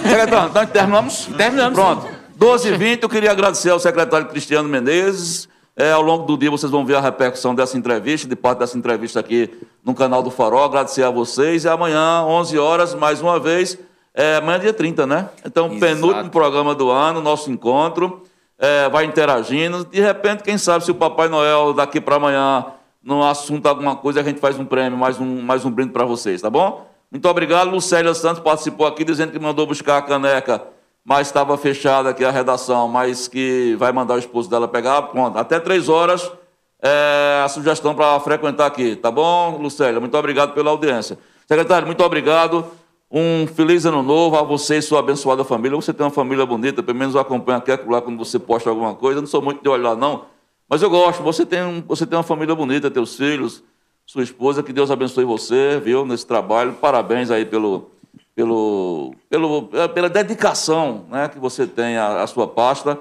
Secretário, então terminamos? Terminamos. Pronto. 12 h 20 eu queria agradecer ao secretário Cristiano Menezes. É, ao longo do dia vocês vão ver a repercussão dessa entrevista, de parte dessa entrevista aqui no canal do Farol. Agradecer a vocês. E amanhã, 11 horas, mais uma vez, É, amanhã é dia 30, né? Então, Exato. penúltimo programa do ano, nosso encontro. É, vai interagindo. De repente, quem sabe se o Papai Noel daqui para amanhã, no assunto alguma coisa, a gente faz um prêmio, mais um, mais um brinde para vocês, tá bom? Muito obrigado. Lucélia Santos participou aqui dizendo que mandou buscar a caneca, mas estava fechada aqui a redação, mas que vai mandar o esposo dela pegar. Pronto, até três horas é a sugestão para frequentar aqui, tá bom, Lucélia? Muito obrigado pela audiência. Secretário, muito obrigado. Um feliz ano novo a você e sua abençoada família. Você tem uma família bonita, pelo menos eu acompanho aqui lá quando você posta alguma coisa. Eu não sou muito de olhar, não, mas eu gosto. Você tem, um- você tem uma família bonita, teus filhos, sua esposa. Que Deus abençoe você, viu, nesse trabalho. Parabéns aí pelo, pelo, pelo, pela dedicação né, que você tem à, à sua pasta.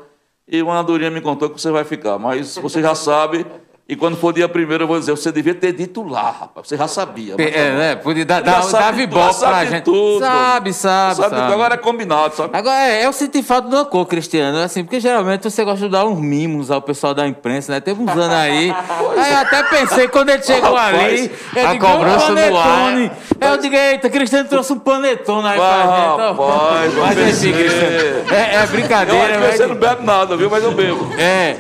E uma Andorinha me contou que você vai ficar, mas você já sabe. E quando for dia primeiro, eu vou dizer, você devia ter dito lá, rapaz. Você já sabia. mas tá É, né? Podia dar, dar, sabe dar sabe pra gente. tudo. Sabe, sabe, Sabe, sabe. Agora é combinado, sabe? Agora, é, eu senti falta de uma cor, Cristiano, assim, porque geralmente você gosta de dar uns mimos ao pessoal da imprensa, né? Teve uns anos aí. aí eu até pensei, quando ele chegou Rapaz, ali, eu a digo, um cobrança no panetone. Eu digo, eita, Cristiano trouxe um panetone aí pra gente. Rapaz, Mas enfim. Cristiano, é, é brincadeira, que mas... você não bebe nada, viu? Mas eu bebo. É.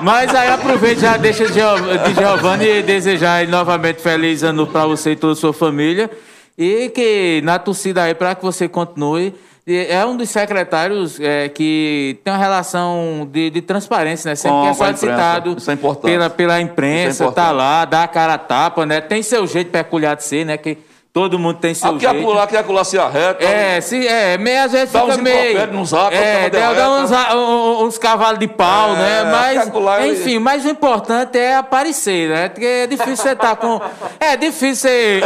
Mas aí aproveite já deixa de Gio- de Giovanni e desejar novamente feliz ano para você e toda a sua família. E que na torcida aí para que você continue. É um dos secretários é, que tem uma relação de, de transparência, né? Sempre Com- que é solicitado imprensa. Isso é importante. pela, pela imprensa, é tá importante. lá, dá a cara a tapa, né? Tem seu jeito peculiar de ser, né? Que todo mundo tem seu Aqui jeito. aqui acolá se arreta. É, se, é, às vezes Dá fica uns meio. impropérios no zap, é, dá, dá uns, um- uns cavalos de pau, É, né? Mas, acolá eu- enfim, mas o importante é aparecer, né? Porque é difícil você estar com. É difícil você.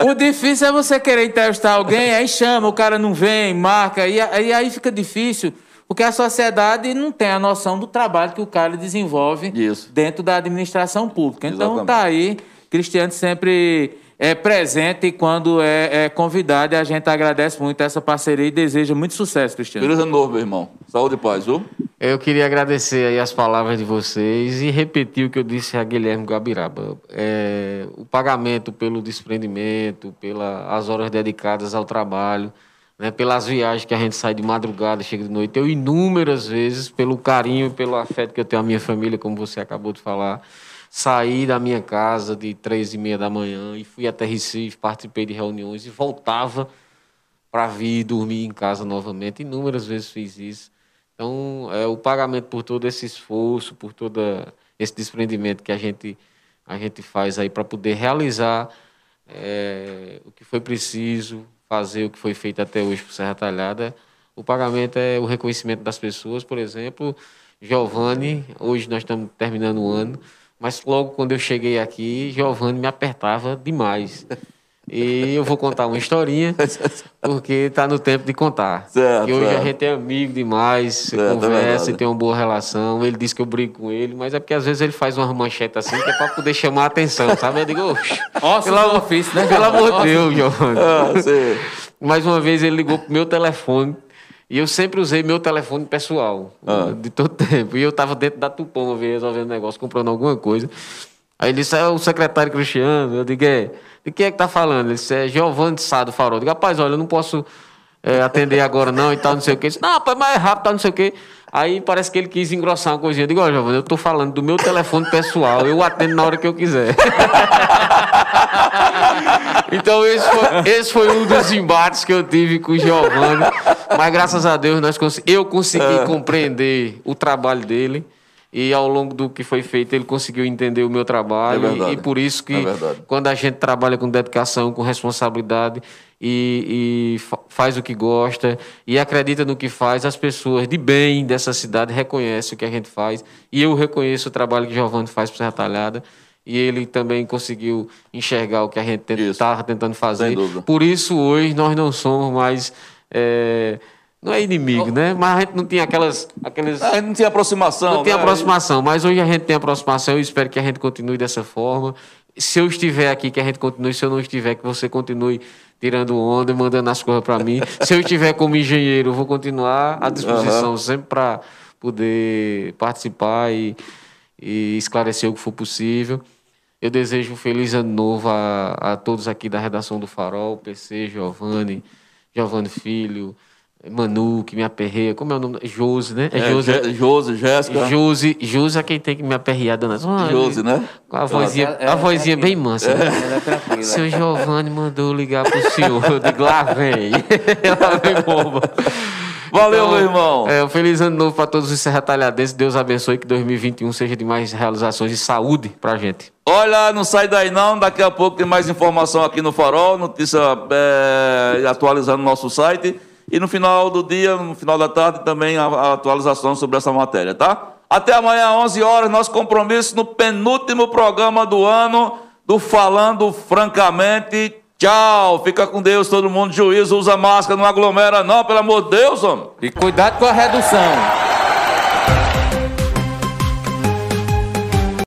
O, o difícil é você querer entrevistar alguém, aí chama, o cara não vem, marca, e, e aí fica difícil. Porque a sociedade não tem a noção do trabalho que o cara desenvolve Isso. dentro da administração pública. Então Exatamente. tá aí, Cristiano sempre é presente e quando é, é convidado, e a gente agradece muito essa parceria e deseja muito sucesso, Cristiano. Feliz ano novo, meu irmão. Saúde e paz, viu? Eu queria agradecer aí as palavras de vocês e repetir o que eu disse a Guilherme Guabiraba. É, o pagamento pelo desprendimento, pelas horas dedicadas ao trabalho, né, pelas viagens que a gente sai de madrugada, chega de noite, eu inúmeras vezes, pelo carinho e pelo afeto que eu tenho à minha família, como você acabou de falar, saí da minha casa de três e meia da manhã e fui até Recife, participei de reuniões e voltava para vir dormir em casa novamente. Inúmeras vezes fiz isso. Então, é, o pagamento por todo esse esforço, por todo esse desprendimento que a gente, a gente faz aí para poder realizar é, o que foi preciso, fazer o que foi feito até hoje por Serra Talhada. O pagamento é o reconhecimento das pessoas, por exemplo, Giovanni, hoje nós estamos terminando o ano, mas logo quando eu cheguei aqui, Giovanni me apertava demais. E eu vou contar uma historinha, porque está no tempo de contar. Certo, que hoje certo. a gente é amigo demais, você Certo, é conversa verdade. e tem uma boa relação. Ele disse que eu brigo com ele, mas é porque às vezes ele faz uma manchete assim, que é para poder chamar a atenção, sabe? Eu digo, "Oxe, Ossos pelo amor, ofício, né? pelo amor de Deus, Giovanni. Ah, sei. Mais uma vez ele ligou pro meu telefone. E eu sempre usei meu telefone pessoal, Ah. de todo tempo. E eu estava dentro da Tupom uma vez resolvendo um negócio, comprando alguma coisa. Aí ele disse, é o secretário Cristiano. Eu digo, é. De quem é que tá falando? Ele disse, é Giovanni de Sá do Farol. Eu digo, rapaz, olha, eu não posso é, atender agora não e tal, não sei o quê. Ele disse, não, rapaz, mas é rápido, tal, não sei o quê. Aí parece que ele quis engrossar uma coisinha. Eu digo, ó, Giovanni, eu tô falando do meu telefone pessoal, eu atendo na hora que eu quiser. Então esse foi, esse foi um dos embates que eu tive com o Giovanni. Mas graças a Deus nós cons- eu consegui É. compreender o trabalho dele. E ao longo do que foi feito, ele conseguiu entender o meu trabalho. É verdade. e, e por isso que É quando a gente trabalha com dedicação, com responsabilidade e, e fa- faz o que gosta e acredita no que faz, as pessoas de bem dessa cidade reconhecem o que a gente faz. E eu reconheço o trabalho que Giovanni faz para Serra Talhada. E ele também conseguiu enxergar o que a gente estava tentando fazer. Por isso, hoje, nós não somos mais. é, não é inimigo, né? Mas a gente não tinha aquelas. aqueles, Ah, não tinha aproximação. não tem né? aproximação, mas hoje a gente tem aproximação. Eu espero que a gente continue dessa forma. Se eu estiver aqui, que a gente continue. Se eu não estiver, que você continue tirando onda e mandando as coisas para mim. Se eu estiver como engenheiro, eu vou continuar à disposição sempre para poder participar e, e esclarecer o que for possível. Eu desejo um feliz ano novo a, a todos aqui da redação do Farol, PC, Giovanni, Giovanni Filho, Manu, que me aperreia. Como é o nome? Josi, né? É, Josi, Josi, Josi, Jéssica. Josi, Josi é quem tem que me aperrear, dona. Olha, Josi, né? Com a vozinha, ela a vozinha é bem mansa. né? É tranquila. Seu Giovanni mandou ligar pro senhor. Eu digo, lá vem. Ela vem bomba. Valeu, Então, meu irmão. É, um feliz ano novo para todos os serratalhadenses. Deus abençoe que 2021 seja de mais realizações e saúde pra gente. Olha, não sai daí não, daqui a pouco tem mais informação aqui no Farol, notícia é, atualizando no nosso site. E no final do dia, no final da tarde, também a, a atualização sobre essa matéria, tá? Até amanhã, 11 horas, nosso compromisso no penúltimo programa do ano do Falando Francamente. Tchau, fica com Deus, todo mundo, juízo, usa máscara, não aglomera não, pelo amor de Deus, homem. E cuidado com a redução.